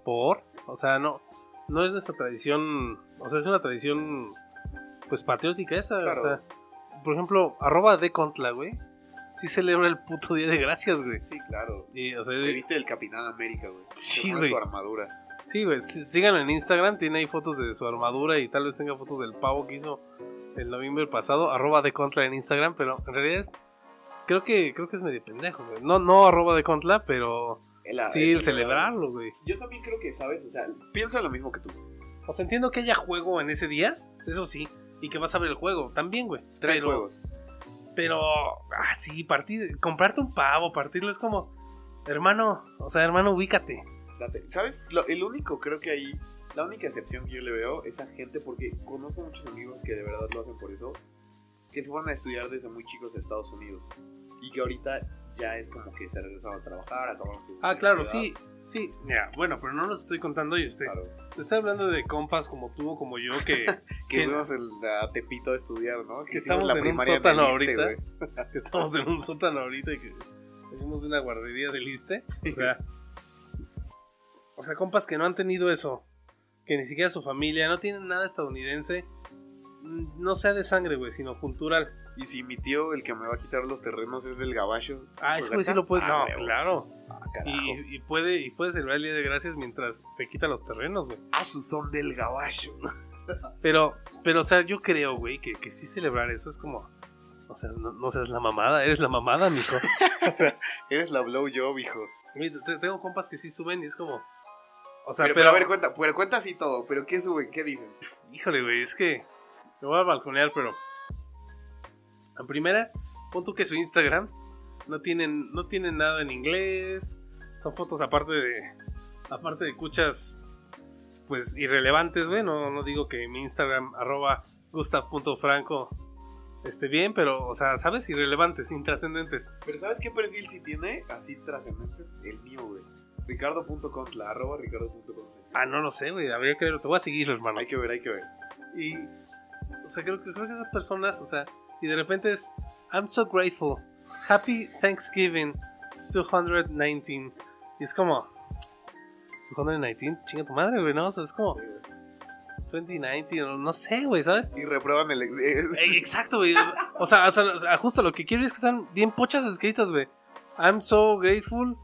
¿Por? O sea, no. No es nuestra tradición. O sea, es una tradición. Pues patriótica esa. Claro. O sea, por ejemplo, arroba de Contla, güey. Sí celebra el puto Día de Gracias, güey. Sí, claro. Y, o sea, Se viste el Capitán América, güey. Sí, Se pone güey. su armadura. Sí, güey, sí- síganlo en Instagram, tiene ahí fotos de su armadura y tal vez tenga fotos del pavo que hizo el noviembre pasado, arroba de Contra en Instagram, pero en realidad creo que creo que es medio pendejo, güey. No, no arroba de Contra, pero El- sí el el celebrarlo, güey. Yo también creo que, ¿sabes? O sea, piensa lo mismo que tú. O sea, entiendo que haya juego en ese día, eso sí, y que vas a ver el juego, también, güey. Tres pero, juegos. Pero, ah, sí, partir, comprarte un pavo, partirlo es como, hermano, o sea, hermano, ubícate. ¿Sabes? Lo- el único, creo que ahí, la única excepción que yo le veo es a gente, porque conozco muchos amigos que de verdad lo hacen por eso, que se fueron a estudiar desde muy chicos a Estados Unidos y que ahorita ya es como que se regresaron a trabajar, acabaron su. Ah, claro, sí, sí, mira, bueno, pero no los estoy contando yo, usted. Claro. Estoy hablando de compas como tú o como yo que, Que que- fuimos el, a Tepito a estudiar, ¿no? que hicimos estamos en un sótano ahorita. güey. que estamos en un sótano ahorita y que venimos de una guardería del Iste. Sí. O sea, o sea, compas que no han tenido eso, que ni siquiera su familia, no tienen nada estadounidense, no sea de sangre, güey, sino cultural. Y si mi tío, el que me va a quitar los terrenos, es del gabacho. Ah, pues ese güey sí lo puede. Ah, No, güey, claro. Ah. Y, y puede, y puede celebrar el Día de Gracias mientras te quita los terrenos, güey. Ah, su son del gabacho. Pero, pero, o sea, yo creo, güey, que, que sí celebrar eso es como. O sea, no, no seas la mamada, eres la mamada, mijo. o sea, Eres la blow job, hijo. te- tengo compas que sí suben y es como. O sea, pero, pero. pero a ver, cuenta, pero cuenta así todo. ¿Pero qué suben? ¿Qué dicen? Híjole, güey, es que. Me voy a balconear, pero. En primera, pon tú que su Instagram no tienen, no tienen nada en inglés. Son fotos aparte de. Aparte de cuchas. Pues irrelevantes, güey. No, no digo que mi Instagram, arroba gustav.franco, esté bien, pero, o sea, ¿sabes? Irrelevantes, intrascendentes. Pero ¿sabes qué perfil sí tiene? Así trascendentes. El mío, güey. Ricardo.contla, arroba ricardo.contla. Ah, no lo sé, güey. Habría que ver. Te voy a seguir, hermano. Hay que ver, hay que ver. Y, o sea, creo, que- creo que esas personas, o sea, y de repente es, I'm so grateful, Happy Thanksgiving 219. Y es como, 219, chinga tu madre, güey, ¿no? O sea, es como 2019, o no sé, güey, ¿sabes? Y reprueban el... exacto, güey. O sea, o sea, o sea, justo lo que quiero es que están bien pochas escritas, güey. I'm so grateful,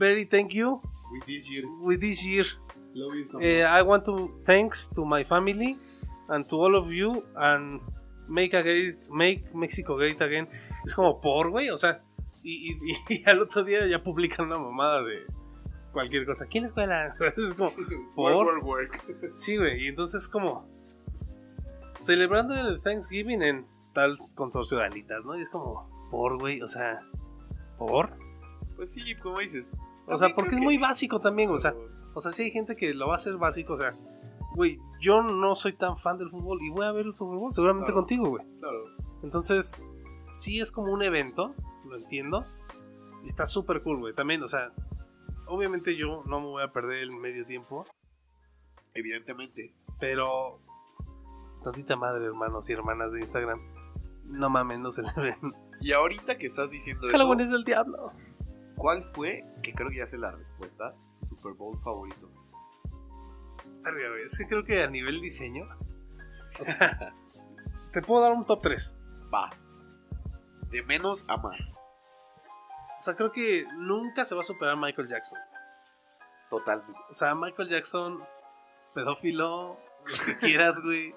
very thank you with this year. with this year. Love you so much. Eh, I want to thanks to my family and to all of you and make a great, make Mexico great again. Es como por, güey, o sea, y, y- y al otro día ya publican una mamada de cualquier cosa. ¿Quién es escuela? Es como, ¿por? Work, work, work. sí, güey, y entonces como celebrando el Thanksgiving en tal consorcio de alitas, ¿no? Y es como, por, güey, o sea, por. Pues sí, como dices. O sea, porque es muy básico también, o sea, o sea, sí hay gente que lo va a hacer básico, o sea, güey, yo no soy tan fan del fútbol y voy a ver el Super Bowl seguramente Claro. contigo, güey. Claro. Entonces, sí es como un evento, lo entiendo, y está súper cool, güey. También, o sea, obviamente yo no me voy a perder el medio tiempo, Evidentemente. pero tantita madre, hermanos y hermanas de Instagram, no mames, no celebren. Y ahorita que estás diciendo eso, Halloween es del diablo. ¿Cuál fue, que creo que ya sé la respuesta, tu Super Bowl favorito? Es que creo que a nivel diseño, o sea, te puedo dar un top 3. Va. De menos a más. O sea, creo que nunca se va a superar Michael Jackson. Totalmente. O sea, Michael Jackson, pedófilo, lo que quieras, güey.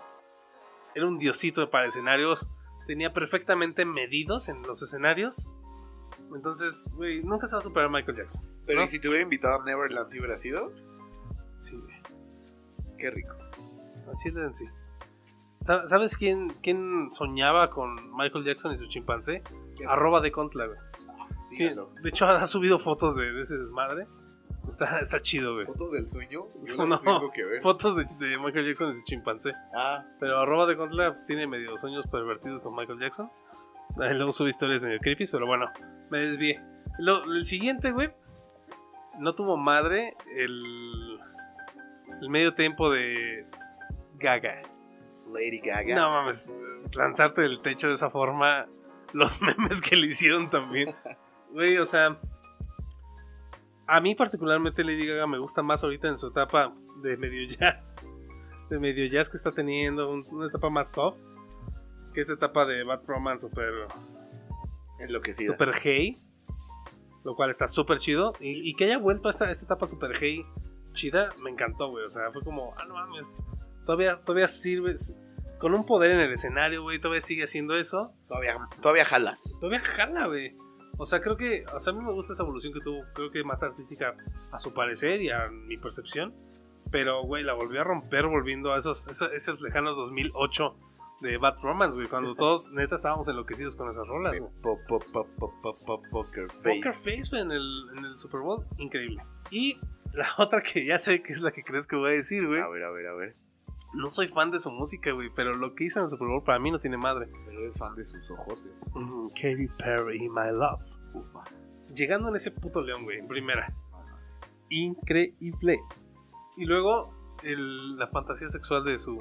Era un diosito para escenarios. Tenía perfectamente medidos en los escenarios. Entonces, güey, nunca se va a superar Michael Jackson. Pero ¿no? ¿y si te hubiera invitado a Neverland, si hubiera sido? Sí, güey. Qué rico. A Chile en sí. Sa- ¿Sabes quién, quién soñaba con Michael Jackson y su chimpancé? Qué Arroba de Contla, güey. Síganlo. de hecho, ha subido fotos de, de ese desmadre. Está, está chido, güey. ¿Fotos del sueño? Yo No, tengo que ver. Fotos de, de Michael Jackson y su chimpancé. Ah, Pero arroba de Contra pues, tiene medio sueños pervertidos con Michael Jackson. Luego sube historias medio creepy, pero bueno, me desvié. Lo- el siguiente, güey, no tuvo madre el, el medio tiempo de Gaga. Lady Gaga. No mames, lanzarte del techo de esa forma, los memes que le hicieron también. Güey, o sea, a mí particularmente Lady Gaga me gusta más ahorita en su etapa de medio jazz. De medio jazz que está teniendo, un- una etapa más soft. Que esta etapa de Bad Romance super, Enloquecida. super hey. Lo cual está súper chido. Y, y que haya vuelto a esta, esta etapa super hey chida, me encantó, güey. O sea, fue como, ah, no mames. Todavía, todavía sirves. Con un poder en el escenario, güey. Todavía sigue haciendo eso. Todavía, todavía jalas. Todavía jala, güey. O sea, creo que. O sea, a mí me gusta esa evolución que tuvo. Creo que más artística a su parecer y a mi percepción. Pero, güey, la volvió a romper volviendo a esos, esos, esos lejanos 2008 de Bad Romance, güey. Cuando todos, neta, estábamos enloquecidos con esas rolas, güey. Pop, pop, pop, poker face. Poker Face, güey, en el, en el Super Bowl. Increíble. Y la otra que ya sé que es la que crees que voy a decir, güey. A ver, a ver, a ver. No soy fan de su música, güey. Pero lo que hizo en el Super Bowl para mí no tiene madre. Pero eres fan de sus ojotes. Mm, Katy Perry, My Love. Ufa. Llegando en ese puto león, güey, en primera. Increíble. Y luego el- la fantasía sexual de su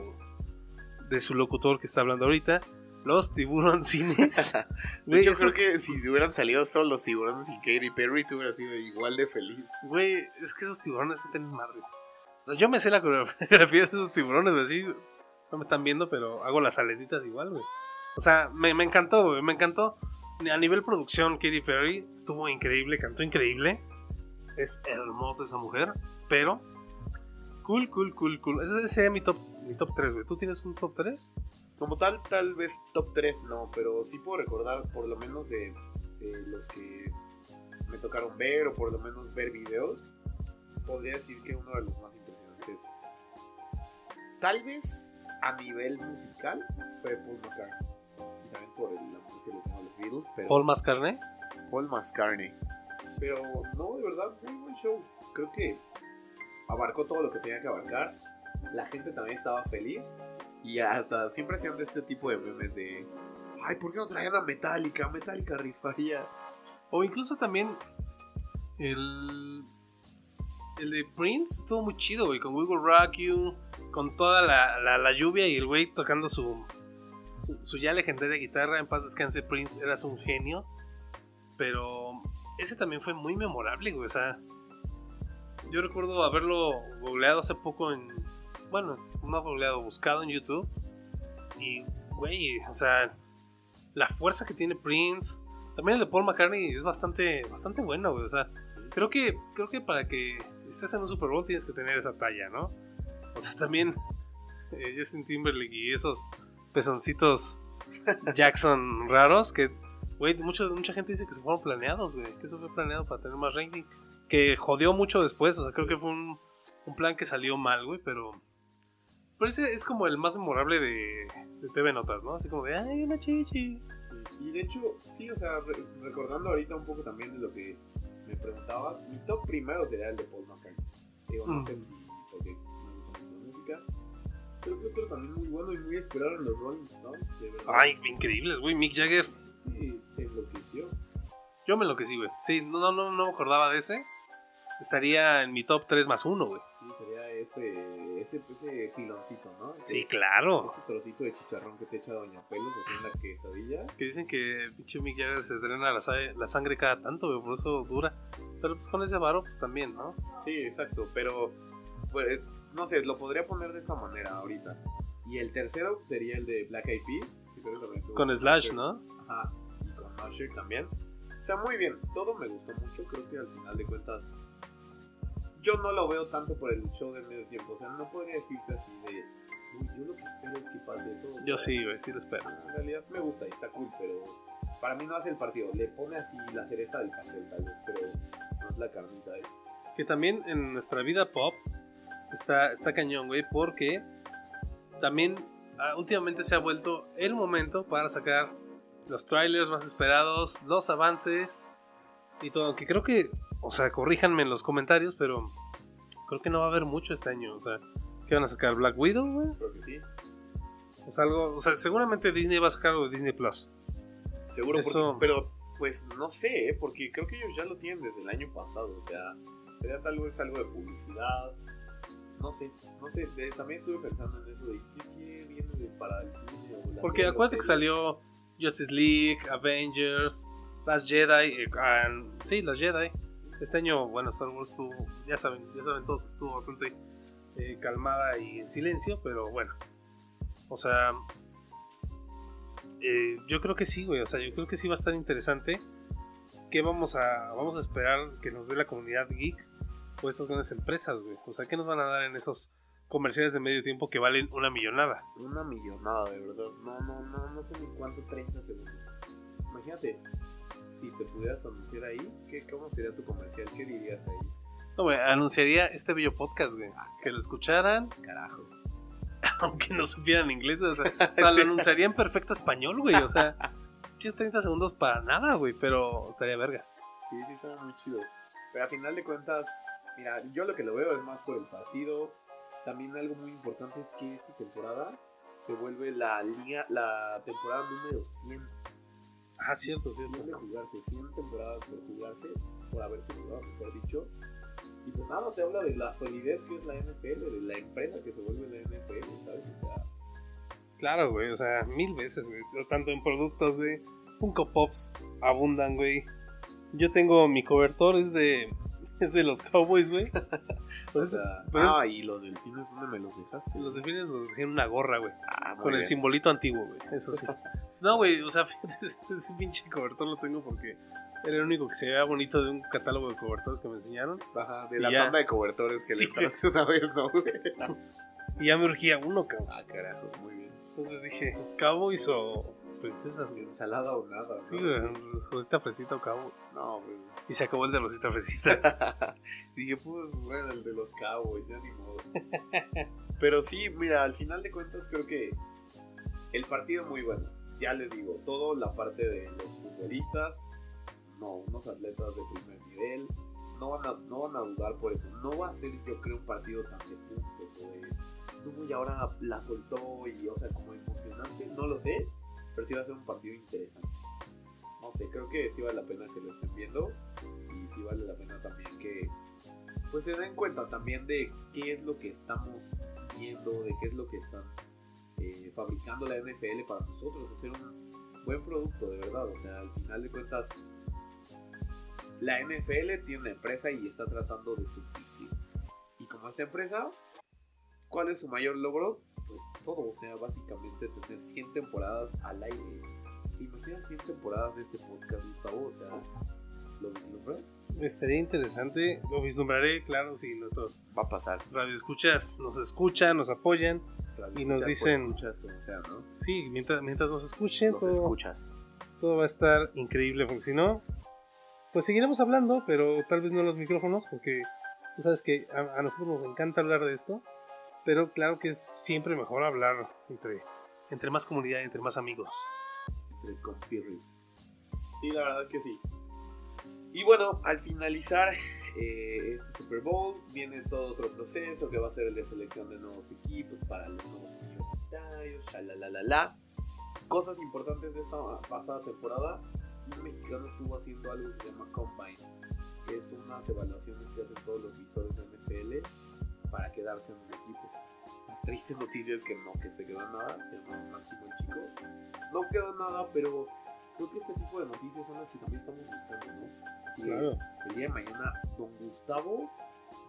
de su locutor que está hablando ahorita. Los tiburoncines. Güey, esos- creo que si hubieran salido solo los tiburones y Katy Perry, tú hubieras sido igual de feliz. Güey, es que esos tiburones no tienen madre. O sea, yo me sé la coreografía de esos tiburones, así. No me están viendo, pero hago las aletitas igual, güey. O sea, me, me encantó, güey, me encantó. A nivel producción, Katy Perry estuvo increíble, cantó increíble. Es hermosa esa mujer, pero cool, cool, cool, cool. Ese sería mi top, mi top 3, güey. ¿Tú tienes un top 3? Como tal, tal vez top 3 no, pero sí puedo recordar por lo menos de, de los que me tocaron ver o por lo menos ver videos. Podría decir que uno de los más impresionantes, tal vez a nivel musical, fue Paul McCartney. Y también por el amor que le tengo a los Beatles, pero Paul Mascarne. Paul McCartney. Pero no, de verdad, muy buen show. Creo que abarcó todo lo que tenía que abarcar. La gente también estaba feliz. Y hasta siempre hacían de este tipo de memes de. Ay, ¿por qué no traían a Metallica? Metallica rifaría. O incluso también el, el de Prince estuvo muy chido, güey, con We Will Rock You, con toda la, la- lluvia y el güey tocando su, su, su ya legendaria guitarra. En paz descanse, Prince, eras un genio. Pero ese también fue muy memorable, güey, o sea. Yo recuerdo haberlo googleado hace poco en. Bueno, no googleado, buscado en YouTube. Y, güey, o sea, la fuerza que tiene Prince. También el de Paul McCartney es bastante, bastante bueno, güey. O sea, creo que, creo que para que estés en un Super Bowl tienes que tener esa talla, ¿no? O sea, también eh, Justin Timberlake y esos pezoncitos Jackson raros que, güey, mucho- mucha gente dice que se fueron planeados, güey. Que eso fue planeado para tener más ranking. Que jodió mucho después, o sea, creo que fue un, un plan que salió mal, güey, pero... Pero ese es como el más memorable de, de TV Notas, ¿no? Así como de, ay, una chichi. Y de hecho, sí, o sea, re- recordando ahorita un poco también de lo que me preguntabas, mi top primero sería el de Paul McCartney. Digo, no Mm. sé porque me gusta mucho la música. Pero creo que también muy bueno y muy esperado en los Rolling Stones, de verdad. Ay, increíbles, güey. Mick Jagger. Sí, se enloqueció. Yo me enloquecí, güey. Sí, no, no, no, no me acordaba de ese. Estaría en mi top 3 más 1, güey. Ese, ese, ese piloncito, ¿no? Ese- Sí, claro. Ese trocito de chicharrón que te echa Doña Pelos así en la quesadilla. Que dicen que pinche Mick Jagger se drena la, la sangre cada tanto. Por eso dura. Pero pues con ese varo, pues también, ¿no? Sí, exacto, pero pues, no sé, lo podría poner de esta manera ahorita. Y el tercero sería el de Black Eyed Peas. que Con Slash, Usher. ¿no? Ajá, y con Usher también. O sea, muy bien, todo me gustó mucho, creo que al final de cuentas yo no lo veo tanto por el show del medio tiempo, o sea, no podría decirte así de, uy, yo lo que espero es que pase eso. Yo sí, güey, sí lo espero. En realidad me gusta y está cool, pero para mí no hace el partido, le pone así la cereza del pastel tal vez, pero no es la carnita esa. Que también en nuestra vida pop está, está cañón, güey, porque también ah, últimamente se ha vuelto el momento para sacar los trailers más esperados, los avances y todo. Que creo que o sea, corríjanme en los comentarios, pero creo que no va a haber mucho este año. O sea, ¿qué van a sacar? ¿Black Widow, güey? Creo que sí. O sea, algo, o sea, seguramente Disney va a sacar algo de Disney Plus. Seguro, Eso- porque- pero pues no sé, ¿eh? porque creo que ellos ya lo tienen desde el año pasado. O sea, sería tal vez algo de publicidad. No sé, no sé. de- también estuve pensando en eso de qué, viene de- para el cine. o Porque acuérdate que salió Justice League, Avengers, Last Jedi, eh, and- sí, Last Jedi. Este año, bueno, Star Wars estuvo, ya saben, ya saben todos que estuvo bastante eh, calmada y en silencio, pero bueno. O sea, eh, yo creo que sí, güey, o sea, yo creo que sí va a estar interesante. ¿Qué vamos a, vamos a esperar que nos dé la comunidad geek o estas grandes empresas, güey? O sea, ¿qué nos van a dar en esos comerciales de medio tiempo que valen una millonada? Una millonada, de verdad. No, no, no, no sé ni cuánto, 30 segundos. Imagínate, si te pudieras anunciar ahí, ¿qué, ¿cómo sería tu comercial? ¿Qué dirías ahí? No, güey, anunciaría este bello podcast, güey. Que lo escucharan, Carajo. aunque no supieran inglés. O sea, o sea, lo anunciaría en perfecto español, güey. O sea, chis 30 segundos para nada, güey. Pero estaría vergas. Sí, sí, está muy chido. Pero a final de cuentas, mira, yo lo que lo veo es más por el partido. También algo muy importante es que esta temporada se vuelve la liga, la temporada número 100. Ah, cierto, 100 cierto. de jugarse, 100 temporadas por jugarse, por haberse jugado, mejor dicho. Y pues nada, te habla de la solidez que es la NFL, de la empresa que se vuelve la NFL, ¿sabes? O sea, Claro, güey. O sea, mil veces, güey. Tanto en productos, güey. Funko Pops abundan, güey. Yo tengo mi cobertor, es de. Es de los Cowboys, güey. O eso, sea pero es- ah, y los delfines, ¿dónde me los dejaste? los defines los dejé en una gorra, güey. Ah, Con el bien. simbolito antiguo, güey. Eso sí. No, güey, o sea, ese, pinche cobertor lo tengo porque era el único que se veía bonito de un catálogo de cobertores que me enseñaron. Ajá, de la ya. tanda de cobertores que Sí, le entraste una vez, ¿no, güey? Y ya me urgía uno, cabrón. ah, carajo, muy bien. Entonces dije, Cowboys o princesas. Ensalada o nada. Sí, güey, Rosita Fresita o Cowboys. No, pues. Y se acabó el de Rosita Fresita. Dije, pues, bueno, el de los Cowboys, ya ni modo. Pero sí, mira, al final de cuentas creo que el partido muy bueno. Ya les digo, todo la parte de los futbolistas, no, unos atletas de primer nivel, no van a, no van a dudar por eso. No va a ser, yo creo, un partido tan de puntos de, no, y ahora la soltó y, o sea, como emocionante, no lo sé, pero sí va a ser un partido interesante. No sé, creo que sí vale la pena que lo estén viendo y sí vale la pena también que pues se den cuenta también de qué es lo que estamos viendo, de qué es lo que están eh, fabricando la NFL para nosotros, hacer un buen producto de verdad, o sea, al final de cuentas la NFL tiene una empresa y está tratando de subsistir. Y como esta empresa, ¿cuál es su mayor logro? Pues todo, o sea, básicamente tener 100 temporadas al aire. ¿Te imaginas 100 temporadas de este podcast, Gustavo? O sea, ¿lo vislumbras? Estaría interesante, lo vislumbraré, claro, si nuestros Va a pasar. radioescuchas nos escuchan, nos apoyan. Y nos dicen- Escuchas como sea, ¿no? Sí, mientras, mientras nos escuchen, Los todo, escuchas. todo va a estar increíble, porque si no, pues seguiremos hablando, pero tal vez no los micrófonos, porque tú sabes que a, a nosotros nos encanta hablar de esto, pero claro que es siempre mejor hablar entre, entre más comunidad, entre más amigos. Entre compirris. Sí, la verdad que sí. Y bueno, al finalizar eh, este Super Bowl, viene todo otro proceso que va a ser el de selección de nuevos equipos para los nuevos universitarios, shalalalala. Cosas importantes de esta pasada temporada. Un mexicano estuvo haciendo algo que se llama Combine, que es unas evaluaciones que hacen todos los visores de NFL para quedarse en un equipo. La triste noticia es que no, que se quedó nada, se llama Máximo el Chico. No quedó nada, pero creo que este tipo de noticias son las que también estamos buscando, ¿no? Así que el día de mañana, don Gustavo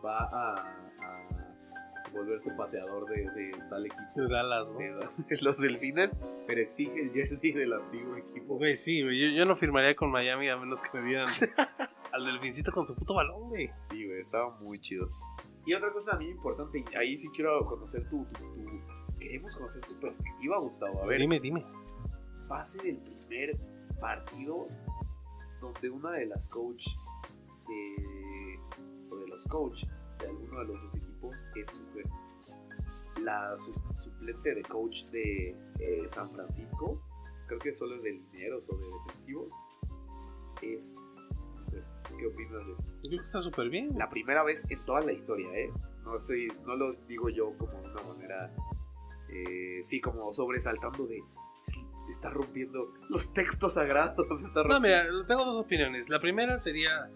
va a, a volverse pateador de, de tal equipo. De Dallas, ¿no? De los- de los delfines, pero exige el jersey del antiguo equipo. Güey, sí, güey, yo, yo no firmaría con Miami a menos que me dieran al delfincito con su puto balón, güey. Sí, güey, estaba muy chido. Y otra cosa también importante, y ahí sí quiero conocer tu, tu, tu- Queremos conocer tu perspectiva, Gustavo. A ver, Dime, dime. va a ser el primer partido donde una de las coach de, o de los coach de alguno de los dos equipos es mujer. La su- suplente de coach de eh, San Francisco, creo que solo es de lineros o de defensivos, es mujer. ¿Qué opinas de esto? Yo creo que está súper bien. La primera vez en toda la historia, ¿eh? No estoy, no lo digo yo como de una manera, eh, sí, como sobresaltando de, está rompiendo los textos sagrados. Está no, mira, tengo dos opiniones. La primera sería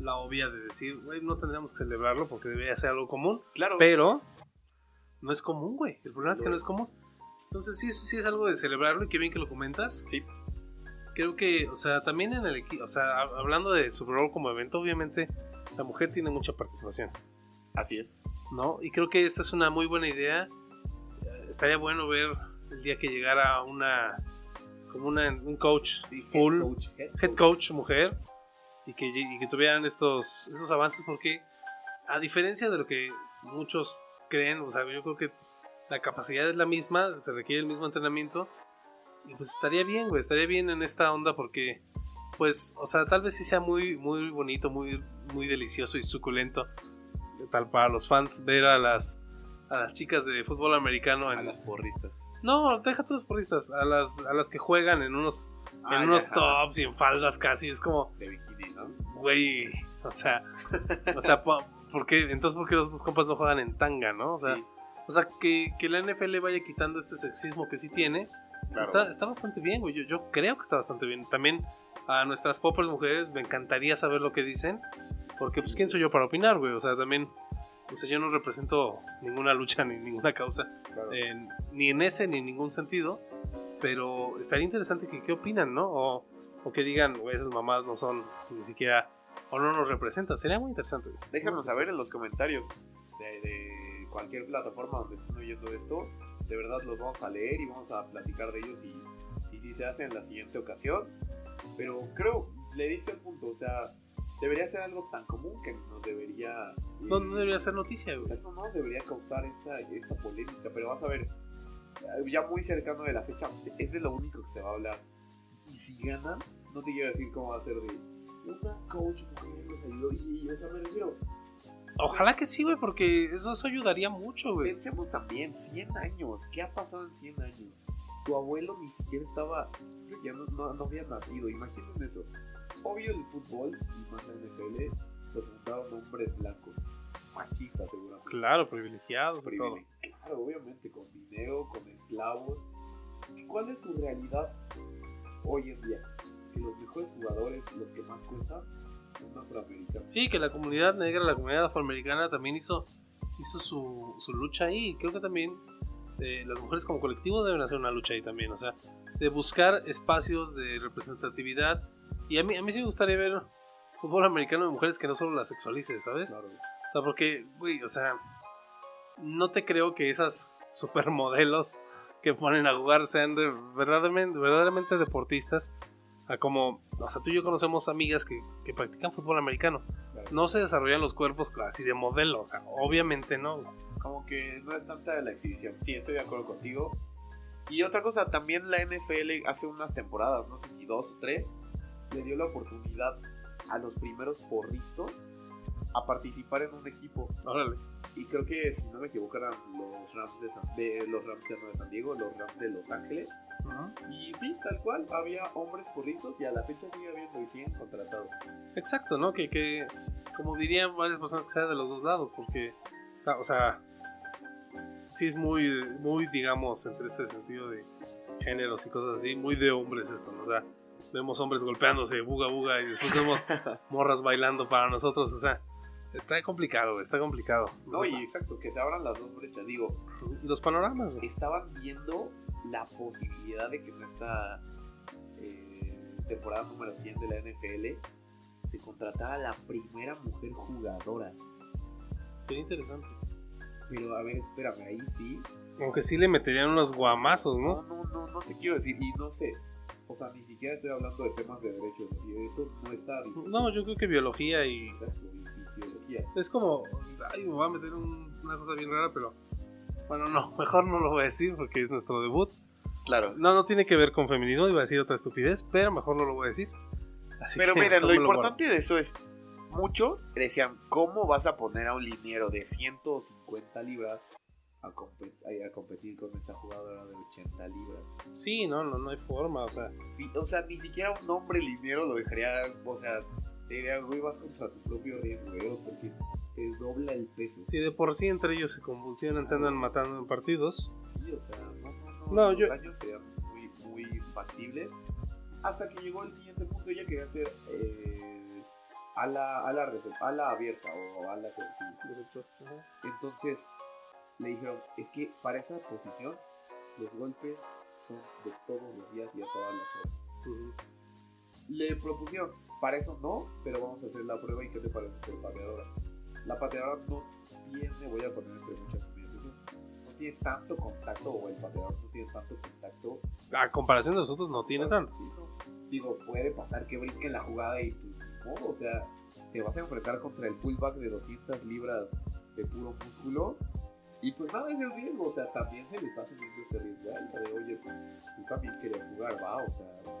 la obvia de decir, güey, no tendríamos que celebrarlo porque debería ser algo común. Claro. Pero no es común, güey. El problema es que no es común. Entonces sí, sí es algo de celebrarlo y qué bien que lo comentas. Sí. Creo que, o sea, también en el equipo, o sea, hablando de Super Bowl como evento, obviamente la mujer tiene mucha participación. Así es. ¿No? Y creo que esta es una muy buena idea. Eh, estaría bueno ver el día que llegara una, como una, un coach full, Head coach, head head coach mujer, y que, y que tuvieran estos, estos avances, porque a diferencia de lo que muchos creen, o sea, yo creo que la capacidad es la misma, se requiere el mismo entrenamiento. Y pues estaría bien, güey, estaría bien en esta onda porque, pues, o sea, tal vez sí sea muy, muy bonito, muy, muy delicioso y suculento, tal para los fans, ver a las, a las chicas de fútbol americano. En, A las porristas. No, deja todos porristas, a las, a las que juegan en unos, Ah, en unos ya, tops y en faldas casi, es como, De bikini, ¿no? güey, o sea, o sea, po- ¿por qué? Entonces, ¿por qué los otros compas no juegan en tanga, no? O sea, Sí, o sea, que, que la NFL vaya quitando este sexismo que sí tiene, claro. está, está bastante bien, güey. Yo, yo creo que está bastante bien. También a nuestras poppers mujeres me encantaría saber lo que dicen, porque pues quién soy yo para opinar, güey. O sea, también, o sea, yo no represento ninguna lucha ni ninguna causa, claro. en- ni en ese ni en ningún sentido, pero estaría interesante que qué opinan, ¿no? O, o que digan, esas mamás no son ni siquiera, o no nos representan. Sería muy interesante. Déjanos saber en los comentarios de, de cualquier plataforma donde estén oyendo esto. De verdad los vamos a leer y vamos a platicar de ellos y, y si se hace en la siguiente ocasión. Pero creo, le dice el punto, o sea, debería ser algo tan común que nos debería... No, no debería ser noticia, güey. Exacto, no debería causar esta, esta polémica, pero vas a ver, eh, ya muy cercano de la fecha, pues, es de lo único que se va a hablar. Y si ganan, no te quiero decir cómo va a ser de una coach mujer nos ayudó y, y, o sea, me refiero, Ojalá que sí, güey, porque eso, eso ayudaría mucho, güey. Pensemos también, 100 años. ¿Qué ha pasado en 100 años? Su abuelo ni siquiera estaba. Ya no, no- no había nacido. Imaginen eso. Obvio, el fútbol y más la NFL los juntaron hombres blancos. Machistas, seguramente. Claro, privilegiados y todo. Privile- Claro, obviamente, con dinero, con esclavos. ¿Cuál es su realidad hoy en día? Que los mejores jugadores, los que más cuestan, son afroamericanos. Sí, que la comunidad negra, la comunidad afroamericana también hizo, hizo su, su lucha ahí. Creo que también eh, las mujeres como colectivo deben hacer una lucha ahí también. O sea, de buscar espacios de representatividad. Y a mí, a mí sí me gustaría ver fútbol americano de mujeres que no solo la sexualice, ¿sabes? Claro. O sea, porque, güey, o sea, no te creo que esas supermodelos que ponen a jugar sean de verdaderamente, verdaderamente deportistas. A como, o sea, tú y yo conocemos amigas que, que practican fútbol americano. claro. No se desarrollan los cuerpos así de modelo, o sea, obviamente no. como que no es tanta la exhibición. Sí, estoy de acuerdo contigo. Y otra cosa, también la NFL hace unas temporadas, no sé si dos o tres, le dio la oportunidad a los primeros porristos a participar en un equipo. Órale. Y creo que, si no me equivoco, eran los Rams de San, de, los Rams de, San Diego, los Rams de Los Ángeles. Y sí, tal cual, había hombres porristos y a la fecha sigue habiendo y siguen contratados. Exacto, ¿no? Que, que, como dirían varias personas, que sea de los dos lados, porque, ah, o sea, sí es muy, muy, digamos, entre este sentido de géneros y cosas así, muy de hombres esto, ¿no? O sea, vemos hombres golpeándose, buga buga, y después vemos morras bailando para nosotros, o sea, está complicado, está complicado. No, y exacto, que se abran las dos brechas. Digo, los panoramas, güey. estaban viendo la posibilidad de que en esta eh, temporada número 100 de la NFL se contratara la primera mujer jugadora. Sería interesante. Pero a ver, espérame, ahí sí. Aunque sí le meterían unos guamazos, No, ¿no? no, no, no te quiero decir, y no sé. O sea, ni siquiera estoy hablando de temas de derechos, así, eso no está a discusión. No, yo creo que biología y... Exacto, y fisiología. Es como, ay, me voy a meter un- una cosa bien rara, pero bueno, no, mejor no lo voy a decir porque es nuestro debut. Claro. No, no tiene que ver con feminismo, iba a decir otra estupidez, pero mejor no lo voy a decir. Así Pero que miren, lo importante de eso es, muchos decían, ¿cómo vas a poner a un liniero de 150 libras a competir con esta jugadora de 80 libras? Sí, no, no, no hay forma, o sea, O sea, ni siquiera un hombre liniero lo dejaría, o sea, te diría, güey, vas contra tu propio riesgo, güey, porque te dobla el peso. Si de por sí entre ellos se convulsionan, se andan matando en partidos. Sí, o sea, no, no, no. No, los yo- daños serían muy, muy factibles. Hasta que llegó el siguiente punto, ella quería hacer eh, ala, ala, ala abierta o ala que sí. Entonces le dijeron, es que para esa posición los golpes son de todos los días y a todas las horas. Le propusieron, para eso no, pero vamos a hacer la prueba y qué te parece ser pateadora. La pateadora no tiene, voy a poner entre muchas comillas no tiene tanto contacto, o el pateador no tiene tanto contacto. A comparación de nosotros, no tiene tanto. Sí, no. Digo, puede pasar que brinque la jugada y pues, ni modo, o sea, te vas a enfrentar contra el fullback de 200 libras de puro músculo. Y pues nada, es el riesgo, o sea, también se le está asumiendo este riesgo a ella de, oye, pues tú también querías jugar, va, o sea.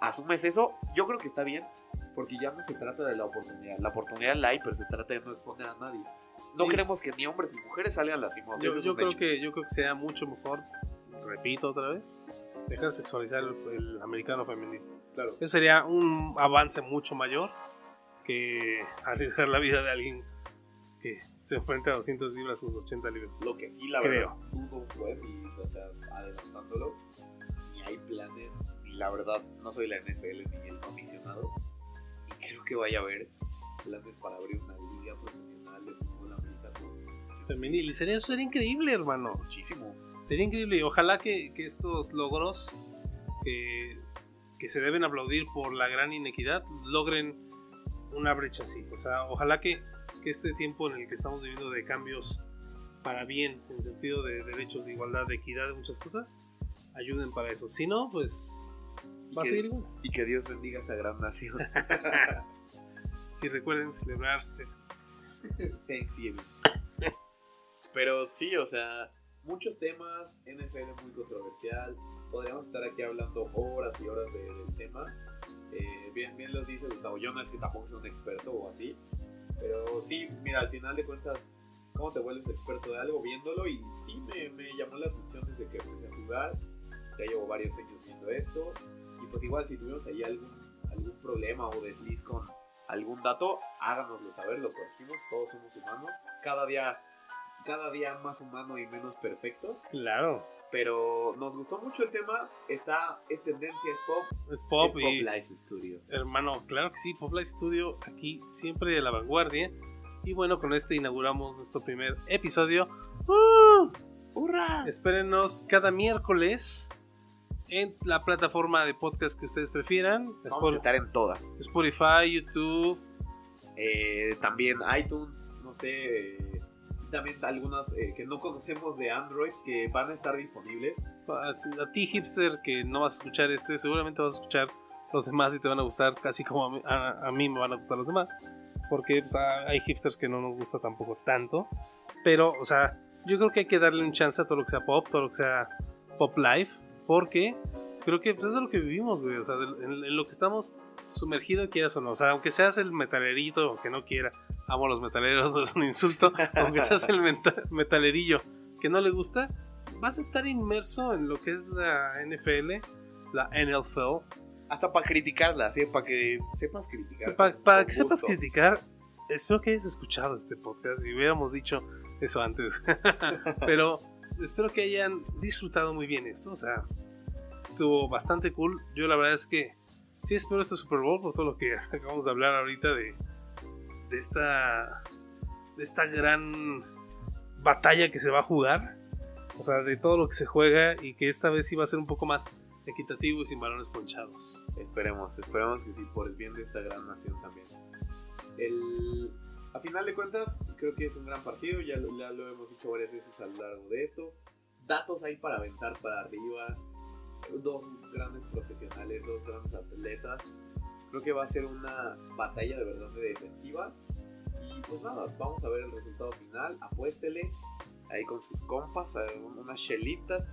Asumes eso, yo creo que está bien, porque ya no se trata de la oportunidad. La oportunidad la hay, pero se trata de no exponer a nadie. No Sí. queremos que ni hombres ni mujeres salgan lastimados. Yo, yo creo hecho. que, yo creo que sea mucho mejor, repito otra vez, dejar sexualizar el, el americano femenino. Claro. Eso sería un avance mucho mayor que arriesgar la vida de alguien que se enfrenta a 200 libras con 80 libras. Lo que sí, la Creo. verdad, dudo un buen y, o sea, adelantándolo, ni hay planes, ni la verdad, no soy la NFL ni el comisionado, y creo que vaya a haber planes para abrir una liga profesional de fútbol americano. Femenil. Y sería, eso sería increíble, hermano. Muchísimo. Sería increíble y ojalá que, que estos logros que, que se deben aplaudir por la gran inequidad logren una brecha así. O sea, ojalá que, que este tiempo en el que estamos viviendo de cambios para bien, en sentido de derechos, de igualdad, de equidad, de muchas cosas, ayuden para eso. Si no, pues va a seguir igual. Y que Dios bendiga esta gran nación. Y recuerden celebrar. eh, Thanksgiving. Pero sí, o sea, muchos temas, NFL muy controversial. Podríamos estar aquí hablando horas y horas de- del tema. Eh, bien, bien lo dice Gustavo. Yo no es que tampoco sea un experto o así. Pero sí, mira, al final de cuentas, ¿cómo te vuelves experto de algo? Viéndolo y sí, me, me llamó la atención desde que empecé a jugar. Ya llevo varios años viendo esto. Y pues igual, si tuvimos ahí algún, algún problema o desliz con algún dato, háganoslo saber, lo corregimos. Todos somos humanos. Cada día, cada día más humano y menos perfectos. Claro, Pero nos gustó mucho el tema. Está, es tendencia, es pop. es pop es Pop y Life Studio. Hermano, claro que sí, Pop Life Studio aquí siempre de la vanguardia. Y bueno, con este inauguramos nuestro primer episodio. ¡Uh! ¡Hurra! Espérenos cada miércoles en la plataforma de podcast que ustedes prefieran. Vamos Spot- a estar en todas. Spotify, YouTube. Eh, también iTunes, no sé. También algunas eh, que no conocemos de Android que van a estar disponibles. A, a ti, hipster, que no vas a escuchar este, seguramente vas a escuchar los demás y te van a gustar, casi como a mí, a- a mí me van a gustar los demás. Porque pues, a- hay hipsters que no nos gusta tampoco tanto. Pero, o sea, yo creo que hay que darle un chance a todo lo que sea pop, todo lo que sea pop life. Porque creo que pues, es de lo que vivimos, güey. O sea, de- en, en lo que estamos sumergidos, quieras o no. O sea, aunque seas el metalerito, o que no quiera, amo a los metaleros, no es un insulto. aunque seas el meta- metalerillo que no le gusta, vas a estar inmerso en lo que es la NFL, la NFL. Hasta para criticarla, ¿sí? para que sepas criticar. Para con que sepas gusto. criticar, espero que hayas escuchado este podcast y hubiéramos dicho eso antes. Pero espero que hayan disfrutado muy bien esto. O sea, estuvo bastante cool. Yo la verdad es que sí espero este Super Bowl por todo lo que acabamos de hablar ahorita de, de esta de esta gran batalla que se va a jugar. O sea, de todo lo que se juega y que esta vez sí va a ser un poco más equitativo y sin balones ponchados. Esperemos, esperemos que sí, por el bien de esta gran nación también. El, a final de cuentas, creo que es un gran partido, ya lo, ya lo hemos dicho varias veces a lo largo de esto. Datos hay para aventar para arriba, dos grandes profesionales, dos grandes atletas. Creo que va a ser una batalla de verdad de defensivas. Y pues nada, vamos a ver el resultado final. Apuéstele ahí con sus compas, unas chelitas.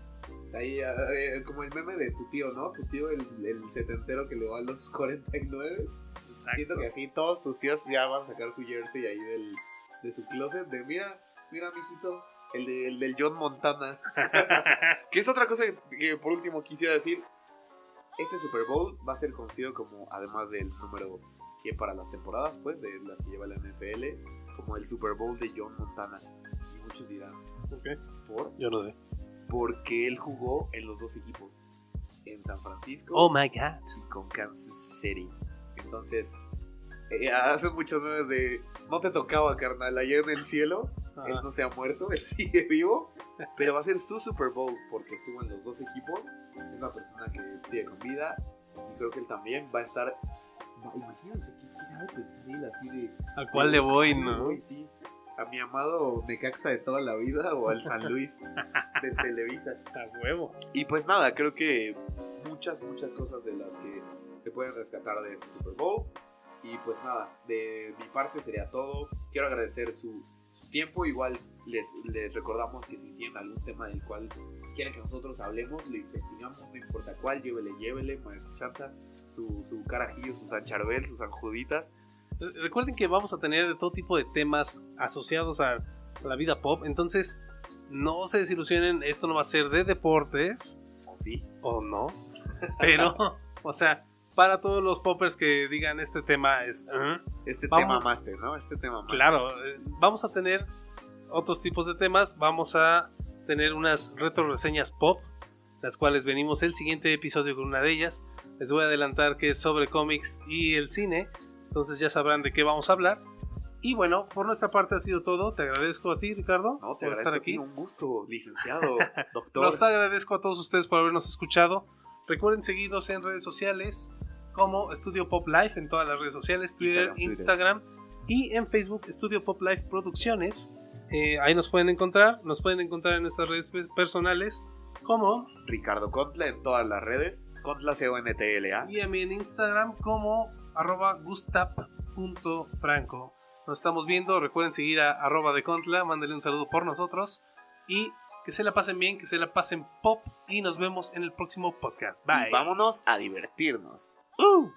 Ahí, eh, como el meme de tu tío, ¿no? Tu tío, el, el setentero que le va a los 49. Siento que así todos tus tíos ya van a sacar su jersey ahí del, de su closet. De mira, mira, mijito, el, de- el del John Montana. que es otra cosa que, que por último quisiera decir. Este Super Bowl va a ser conocido como, además del número que para las temporadas, pues, de las que lleva la NFL, como el Super Bowl de John Montana. Y muchos dirán, ¿por? Yo no sé. Porque él jugó en los dos equipos, en San Francisco Oh my god. y con Kansas City. Entonces, eh, hacen muchos memes de, no te tocaba, carnal, allá en el cielo. Él no se ha muerto, él sigue vivo. Pero va a ser su Super Bowl porque estuvo en los dos equipos. Es una persona que sigue con vida. Y creo que él también va a estar. Imagínense qué de pensar él así de. ¿A cuál le voy, ¿a cuál le no? voy? Sí. A mi amado Necaxa de toda la vida o al San Luis del Televisa. A huevo. Y pues nada, creo que muchas, muchas cosas de las que se pueden rescatar de este Super Bowl. Y pues nada, de mi parte sería todo. Quiero agradecer su, su tiempo. Igual les, les recordamos que si tienen algún tema del cual quieren que nosotros hablemos, lo investigamos, no importa cuál, llévele, llévele, chanta, su, su carajillo, sus ancharbel, sus anjuditas. Re- Recuerden que vamos a tener de todo tipo de temas asociados a la vida pop. Entonces, no se desilusionen. Esto no va a ser de deportes. ¿O sí? o no. Pero, o sea, para todos los poppers que digan este tema es. "¿Ah?", Este Vamos. tema master, ¿no? Este tema master. Claro, eh, vamos a tener otros tipos de temas. Vamos a tener unas retro reseñas pop, las cuales venimos el siguiente episodio con una de ellas. Les voy a adelantar que es sobre cómics y el cine, entonces ya sabrán de qué vamos a hablar. Y bueno, por nuestra parte ha sido todo. Te agradezco a ti, Ricardo, No, te por estar aquí. un gusto, licenciado, doctor. Los agradezco a todos ustedes por habernos escuchado. Recuerden seguirnos en redes sociales como Estudio Pop Life en todas las redes sociales, Twitter, Instagram, Instagram, Twitter. y en Facebook Estudio Pop Life Producciones. Eh, ahí nos pueden encontrar, nos pueden encontrar en nuestras redes pe- personales como Ricardo Contla en todas las redes. Contla C-O-N-T-L-A. y a mí en Instagram como arroba gustap.franco. Nos estamos viendo, recuerden seguir a arroba de Contla, mándenle un saludo por nosotros y que se la pasen bien, que se la pasen pop y nos vemos en el próximo podcast. Bye. Y vámonos a divertirnos. Uh.